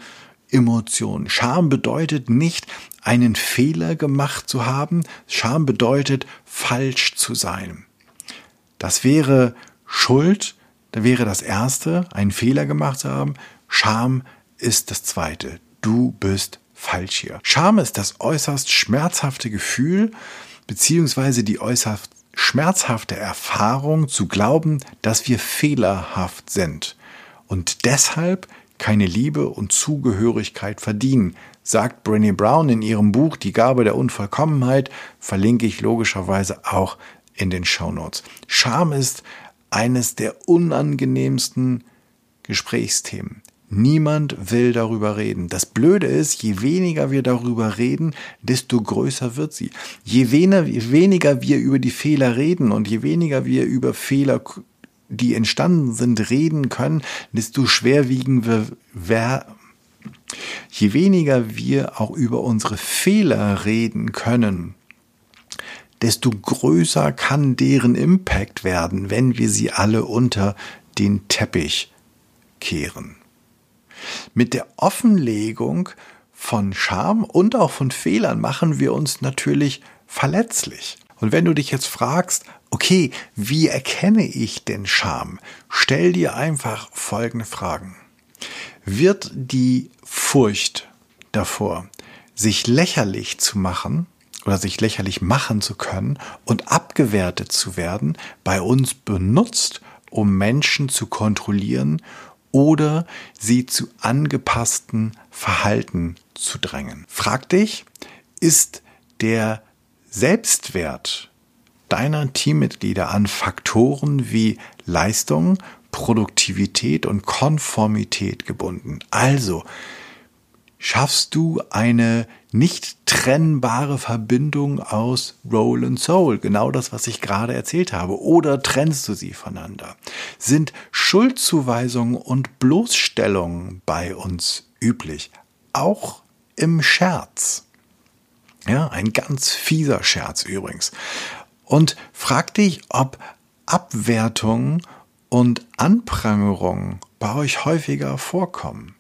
Emotion. Scham bedeutet nicht, einen Fehler gemacht zu haben. Scham bedeutet, falsch zu sein. Das wäre Schuld, da wäre das erste, einen Fehler gemacht zu haben. Scham ist das zweite. Du bist falsch hier. Scham ist das äußerst schmerzhafte Gefühl, beziehungsweise die äußerst schmerzhafte Erfahrung zu glauben, dass wir fehlerhaft sind und deshalb keine Liebe und Zugehörigkeit verdienen, sagt Brené Brown in ihrem Buch Die Gabe der Unvollkommenheit, verlinke ich logischerweise auch in den Shownotes. Scham ist eines der unangenehmsten Gesprächsthemen. Niemand will darüber reden. Das Blöde ist, je weniger wir darüber reden, desto größer wird sie. Je weniger wir über die Fehler reden und je weniger wir über Fehler die entstanden sind, reden können, desto schwerwiegender wer, je weniger wir auch über unsere Fehler reden können, desto größer kann deren Impact werden, wenn wir sie alle unter den Teppich kehren. Mit der Offenlegung von Scham und auch von Fehlern machen wir uns natürlich verletzlich. Und wenn du dich jetzt fragst, okay, wie erkenne ich denn Scham? Stell dir einfach folgende Fragen. Wird die Furcht davor, sich lächerlich zu machen oder sich lächerlich machen zu können und abgewertet zu werden, bei uns benutzt, um Menschen zu kontrollieren oder sie zu angepassten Verhalten zu drängen? Frag dich, ist der Selbstwert deiner Teammitglieder an Faktoren wie Leistung, Produktivität und Konformität gebunden. Also schaffst du eine nicht trennbare Verbindung aus Roll and Soul, genau das, was ich gerade erzählt habe, oder trennst du sie voneinander? Sind Schuldzuweisungen und Bloßstellungen bei uns üblich, auch im Scherz? Ja, ein ganz fieser Scherz übrigens. Und frag dich, ob Abwertung und Anprangerung bei euch häufiger vorkommen.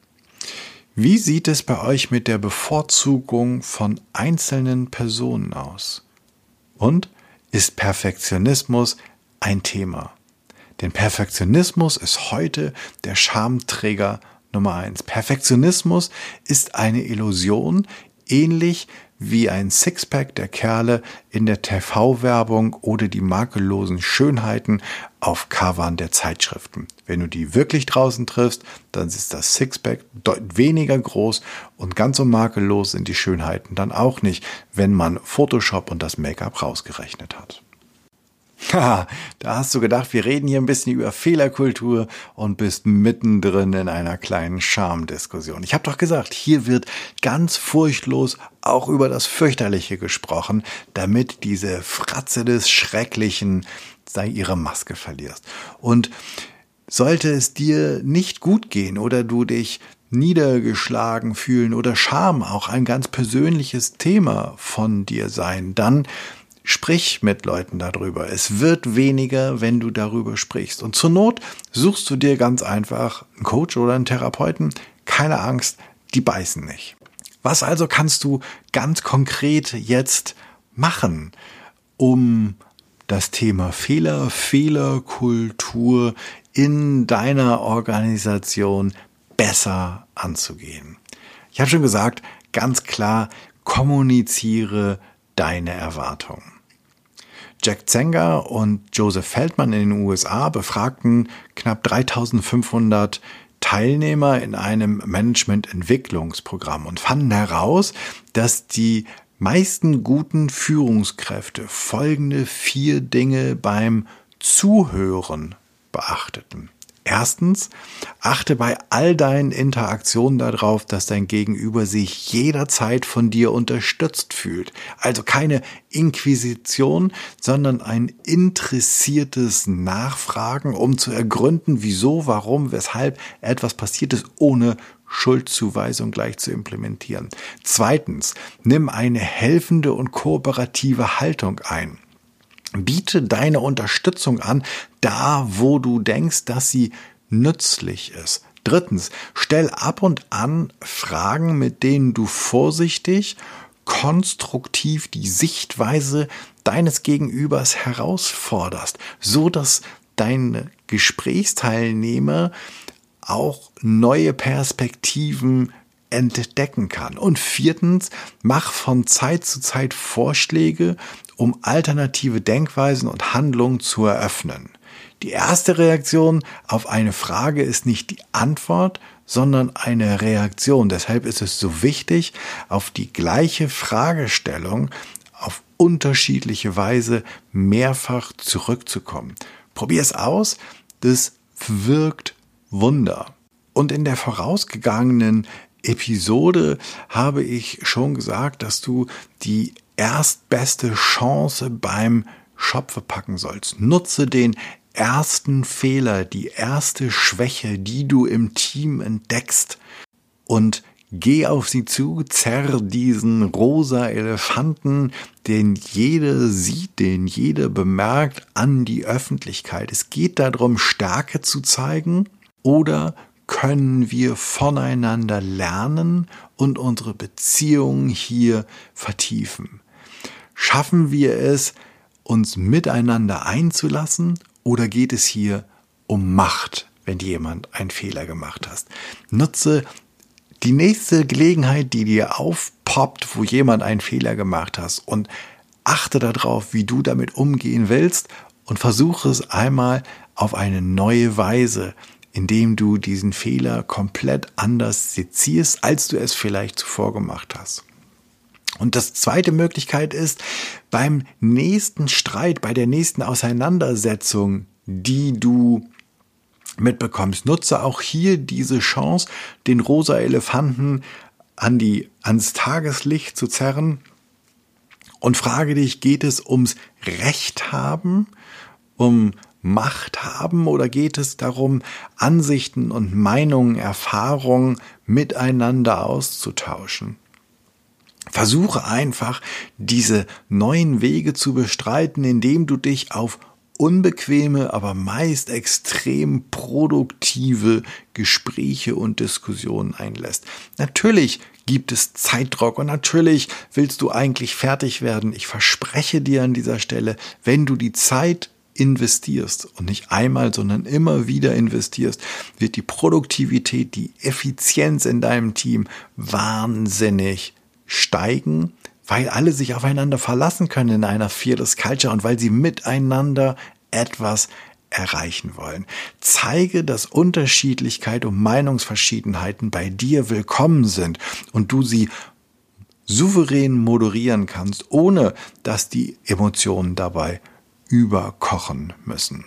Wie sieht es bei euch mit der Bevorzugung von einzelnen Personen aus? Und ist Perfektionismus ein Thema? Denn Perfektionismus ist heute der Schamträger Nummer eins. Perfektionismus ist eine Illusion, ähnlich wie ein Sixpack der Kerle in der TV-Werbung oder die makellosen Schönheiten auf Covern der Zeitschriften. Wenn du die wirklich draußen triffst, dann ist das Sixpack weniger groß und ganz so makellos sind die Schönheiten dann auch nicht, wenn man Photoshop und das Make-up rausgerechnet hat. Haha, da hast du gedacht, wir reden hier ein bisschen über Fehlerkultur und bist mittendrin in einer kleinen Schamdiskussion. Ich habe doch gesagt, hier wird ganz furchtlos auch über das Fürchterliche gesprochen, damit diese Fratze des Schrecklichen sei ihre Maske verlierst. Und sollte es dir nicht gut gehen oder du dich niedergeschlagen fühlen oder Scham auch ein ganz persönliches Thema von dir sein, dann Sprich mit Leuten darüber. Es wird weniger, wenn du darüber sprichst. Und zur Not suchst du dir ganz einfach einen Coach oder einen Therapeuten. Keine Angst, die beißen nicht. Was also kannst du ganz konkret jetzt machen, um das Thema Fehler, Fehlerkultur in deiner Organisation besser anzugehen? Ich habe schon gesagt, ganz klar, kommuniziere deine Erwartungen. Jack Zenger und Joseph Feldman in den USA befragten knapp 3500 Teilnehmer in einem Management-Entwicklungsprogramm und fanden heraus, dass die meisten guten Führungskräfte folgende vier Dinge beim Zuhören beachteten. Erstens, achte bei all deinen Interaktionen darauf, dass dein Gegenüber sich jederzeit von dir unterstützt fühlt. Also keine Inquisition, sondern ein interessiertes Nachfragen, um zu ergründen, wieso, warum, weshalb etwas passiert ist, ohne Schuldzuweisung gleich zu implementieren. Zweitens, nimm eine helfende und kooperative Haltung ein. Biete deine Unterstützung an, da wo du denkst, dass sie nützlich ist. Drittens, stell ab und an Fragen, mit denen du vorsichtig, konstruktiv die Sichtweise deines Gegenübers herausforderst, so dass deine Gesprächsteilnehmer auch neue Perspektiven entdecken kann. Und viertens, mach von Zeit zu Zeit Vorschläge, um alternative Denkweisen und Handlungen zu eröffnen. Die erste Reaktion auf eine Frage ist nicht die Antwort, sondern eine Reaktion. Deshalb ist es so wichtig, auf die gleiche Fragestellung auf unterschiedliche Weise mehrfach zurückzukommen. Probier es aus, das wirkt Wunder. Und in der vorausgegangenen Episode habe ich schon gesagt, dass du die erstbeste Chance beim Schopfe packen sollst. Nutze den ersten Fehler, die erste Schwäche, die du im Team entdeckst und geh auf sie zu, zerr diesen rosa Elefanten, den jede sieht, den jede bemerkt, an die Öffentlichkeit. Es geht darum, Stärke zu zeigen oder können wir voneinander lernen und unsere Beziehungen hier vertiefen? Schaffen wir es, uns miteinander einzulassen oder geht es hier um Macht, wenn jemand einen Fehler gemacht hast? Nutze die nächste Gelegenheit, die dir aufpoppt, wo jemand einen Fehler gemacht hast und achte darauf, wie du damit umgehen willst und versuche es einmal auf eine neue Weise indem du diesen Fehler komplett anders sezierst, als du es vielleicht zuvor gemacht hast. Und das zweite Möglichkeit ist, beim nächsten Streit, bei der nächsten Auseinandersetzung, die du mitbekommst, nutze auch hier diese Chance, den rosa Elefanten an die, ans Tageslicht zu zerren und frage dich, geht es ums Recht haben, um Macht haben oder geht es darum, Ansichten und Meinungen, Erfahrungen miteinander auszutauschen? Versuche einfach, diese neuen Wege zu bestreiten, indem du dich auf unbequeme, aber meist extrem produktive Gespräche und Diskussionen einlässt. Natürlich gibt es Zeitdruck und natürlich willst du eigentlich fertig werden. Ich verspreche dir an dieser Stelle, wenn du die Zeit investierst und nicht einmal, sondern immer wieder investierst, wird die Produktivität, die Effizienz in deinem Team wahnsinnig steigen, weil alle sich aufeinander verlassen können in einer Fearless Culture und weil sie miteinander etwas erreichen wollen. Zeige, dass Unterschiedlichkeit und Meinungsverschiedenheiten bei dir willkommen sind und du sie souverän moderieren kannst, ohne dass die Emotionen dabei überkochen müssen.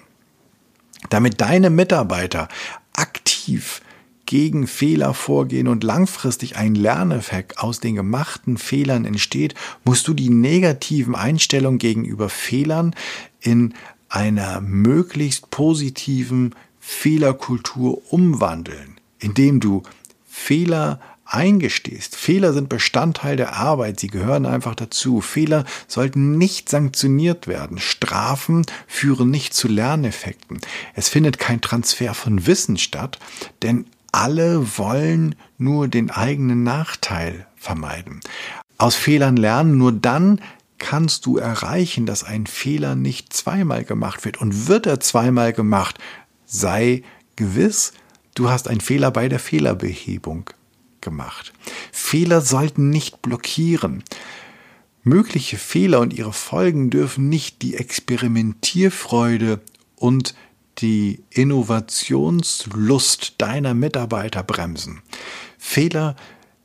Damit deine Mitarbeiter aktiv gegen Fehler vorgehen und langfristig ein Lerneffekt aus den gemachten Fehlern entsteht, musst du die negativen Einstellungen gegenüber Fehlern in einer möglichst positiven Fehlerkultur umwandeln, indem du Fehler eingestehst. Fehler sind Bestandteil der Arbeit, sie gehören einfach dazu. Fehler sollten nicht sanktioniert werden. Strafen führen nicht zu Lerneffekten. Es findet kein Transfer von Wissen statt, denn alle wollen nur den eigenen Nachteil vermeiden. Aus Fehlern lernen, nur dann kannst du erreichen, dass ein Fehler nicht zweimal gemacht wird. Und wird er zweimal gemacht, sei gewiss, du hast einen Fehler bei der Fehlerbehebung gemacht. Fehler sollten nicht blockieren. Mögliche Fehler und ihre Folgen dürfen nicht die Experimentierfreude und die Innovationslust deiner Mitarbeiter bremsen. Fehler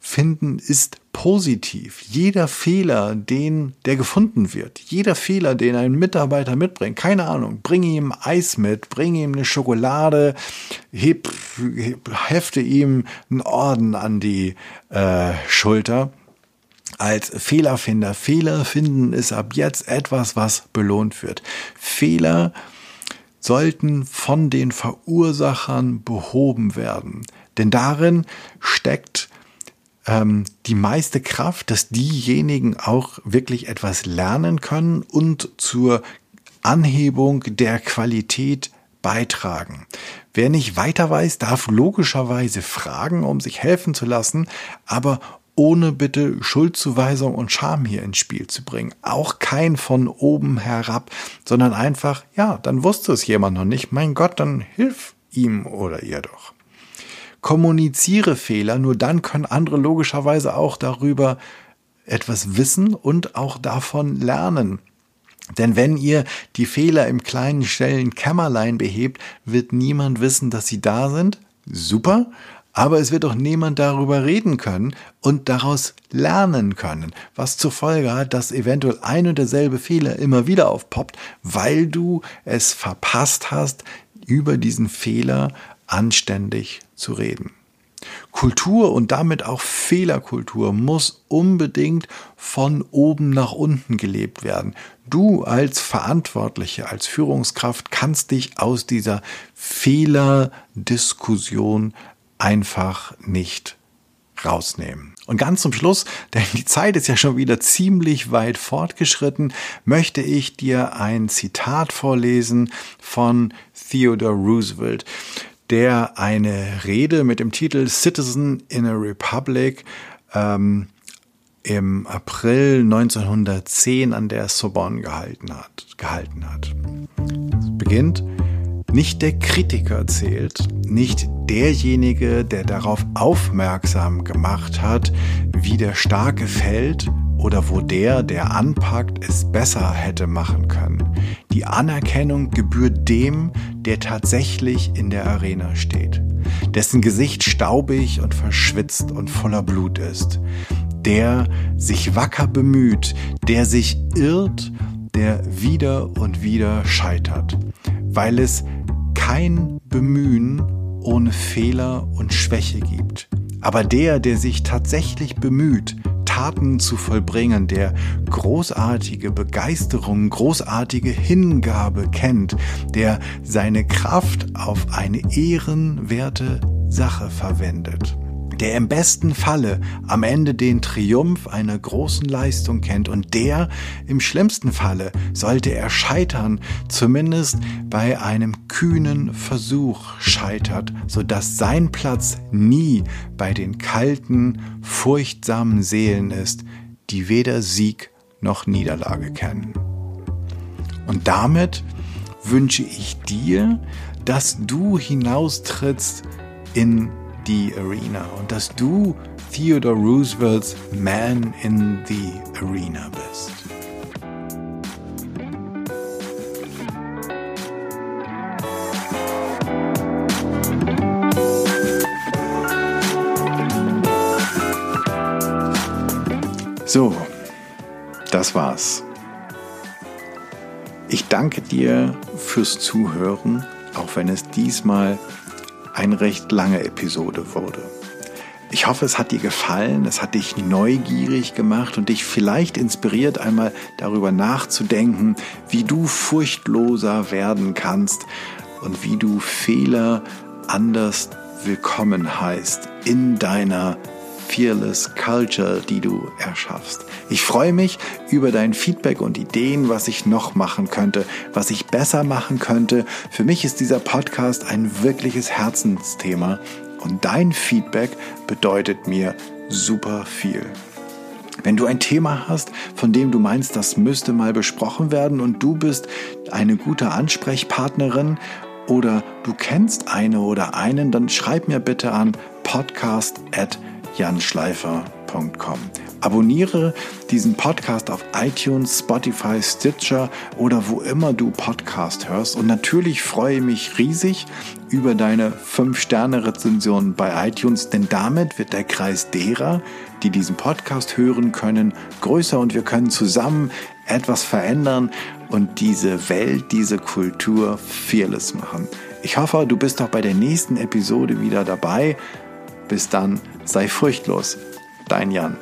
finden ist positiv. Jeder Fehler, den der gefunden wird, jeder Fehler, den ein Mitarbeiter mitbringt, keine Ahnung, bring ihm Eis mit, bring ihm eine Schokolade, heb, heb, hefte ihm einen Orden an die äh, Schulter. Als Fehlerfinder. Fehler finden ist ab jetzt etwas, was belohnt wird. Fehler sollten von den Verursachern behoben werden. Denn darin steckt ähm, die meiste Kraft, dass diejenigen auch wirklich etwas lernen können und zur Anhebung der Qualität beitragen. Wer nicht weiter weiß, darf logischerweise fragen, um sich helfen zu lassen, aber ohne bitte Schuldzuweisung und Scham hier ins Spiel zu bringen. Auch kein von oben herab, sondern einfach, ja, dann wusste es jemand noch nicht. Mein Gott, dann hilf ihm oder ihr doch kommuniziere Fehler, nur dann können andere logischerweise auch darüber etwas wissen und auch davon lernen. Denn wenn ihr die Fehler im kleinen Stellen Kämmerlein behebt, wird niemand wissen, dass sie da sind. Super. Aber es wird auch niemand darüber reden können und daraus lernen können, was zur Folge hat, dass eventuell ein und derselbe Fehler immer wieder aufpoppt, weil du es verpasst hast, über diesen Fehler anständig zu reden. Kultur und damit auch Fehlerkultur muss unbedingt von oben nach unten gelebt werden. Du als Verantwortliche, als Führungskraft kannst dich aus dieser Fehlerdiskussion einfach nicht rausnehmen. Und ganz zum Schluss, denn die Zeit ist ja schon wieder ziemlich weit fortgeschritten, möchte ich dir ein Zitat vorlesen von Theodore Roosevelt der eine Rede mit dem Titel Citizen in a Republic ähm, im April 1910 an der Sorbonne gehalten hat. Gehalten hat. Es beginnt, nicht der Kritiker zählt, nicht derjenige, der darauf aufmerksam gemacht hat, wie der Starke fällt oder wo der, der anpackt, es besser hätte machen können. Die Anerkennung gebührt dem, der tatsächlich in der Arena steht, dessen Gesicht staubig und verschwitzt und voller Blut ist, der sich wacker bemüht, der sich irrt, der wieder und wieder scheitert, weil es kein Bemühen ohne Fehler und Schwäche gibt. Aber der, der sich tatsächlich bemüht, Taten zu vollbringen, der großartige Begeisterung, großartige Hingabe kennt, der seine Kraft auf eine ehrenwerte Sache verwendet der im besten Falle am Ende den Triumph einer großen Leistung kennt und der im schlimmsten Falle, sollte er scheitern, zumindest bei einem kühnen Versuch scheitert, so dass sein Platz nie bei den kalten, furchtsamen Seelen ist, die weder Sieg noch Niederlage kennen. Und damit wünsche ich dir, dass du hinaustrittst in die Arena und dass du Theodore Roosevelts Man in the Arena bist. So, das war's. Ich danke dir fürs Zuhören, auch wenn es diesmal eine recht lange Episode wurde. Ich hoffe, es hat dir gefallen, es hat dich neugierig gemacht und dich vielleicht inspiriert, einmal darüber nachzudenken, wie du furchtloser werden kannst und wie du Fehler anders willkommen heißt in deiner Fearless Culture, die du erschaffst. Ich freue mich über dein Feedback und Ideen, was ich noch machen könnte, was ich besser machen könnte. Für mich ist dieser Podcast ein wirkliches Herzensthema und dein Feedback bedeutet mir super viel. Wenn du ein Thema hast, von dem du meinst, das müsste mal besprochen werden und du bist eine gute Ansprechpartnerin oder du kennst eine oder einen, dann schreib mir bitte an podcast@ janschleifer.com. Abonniere diesen Podcast auf iTunes, Spotify, Stitcher oder wo immer du Podcast hörst. Und natürlich freue ich mich riesig über deine 5-Sterne-Rezension bei iTunes, denn damit wird der Kreis derer, die diesen Podcast hören können, größer und wir können zusammen etwas verändern und diese Welt, diese Kultur fearless machen. Ich hoffe, du bist auch bei der nächsten Episode wieder dabei. Bis dann, Sei furchtlos. Dein Jan.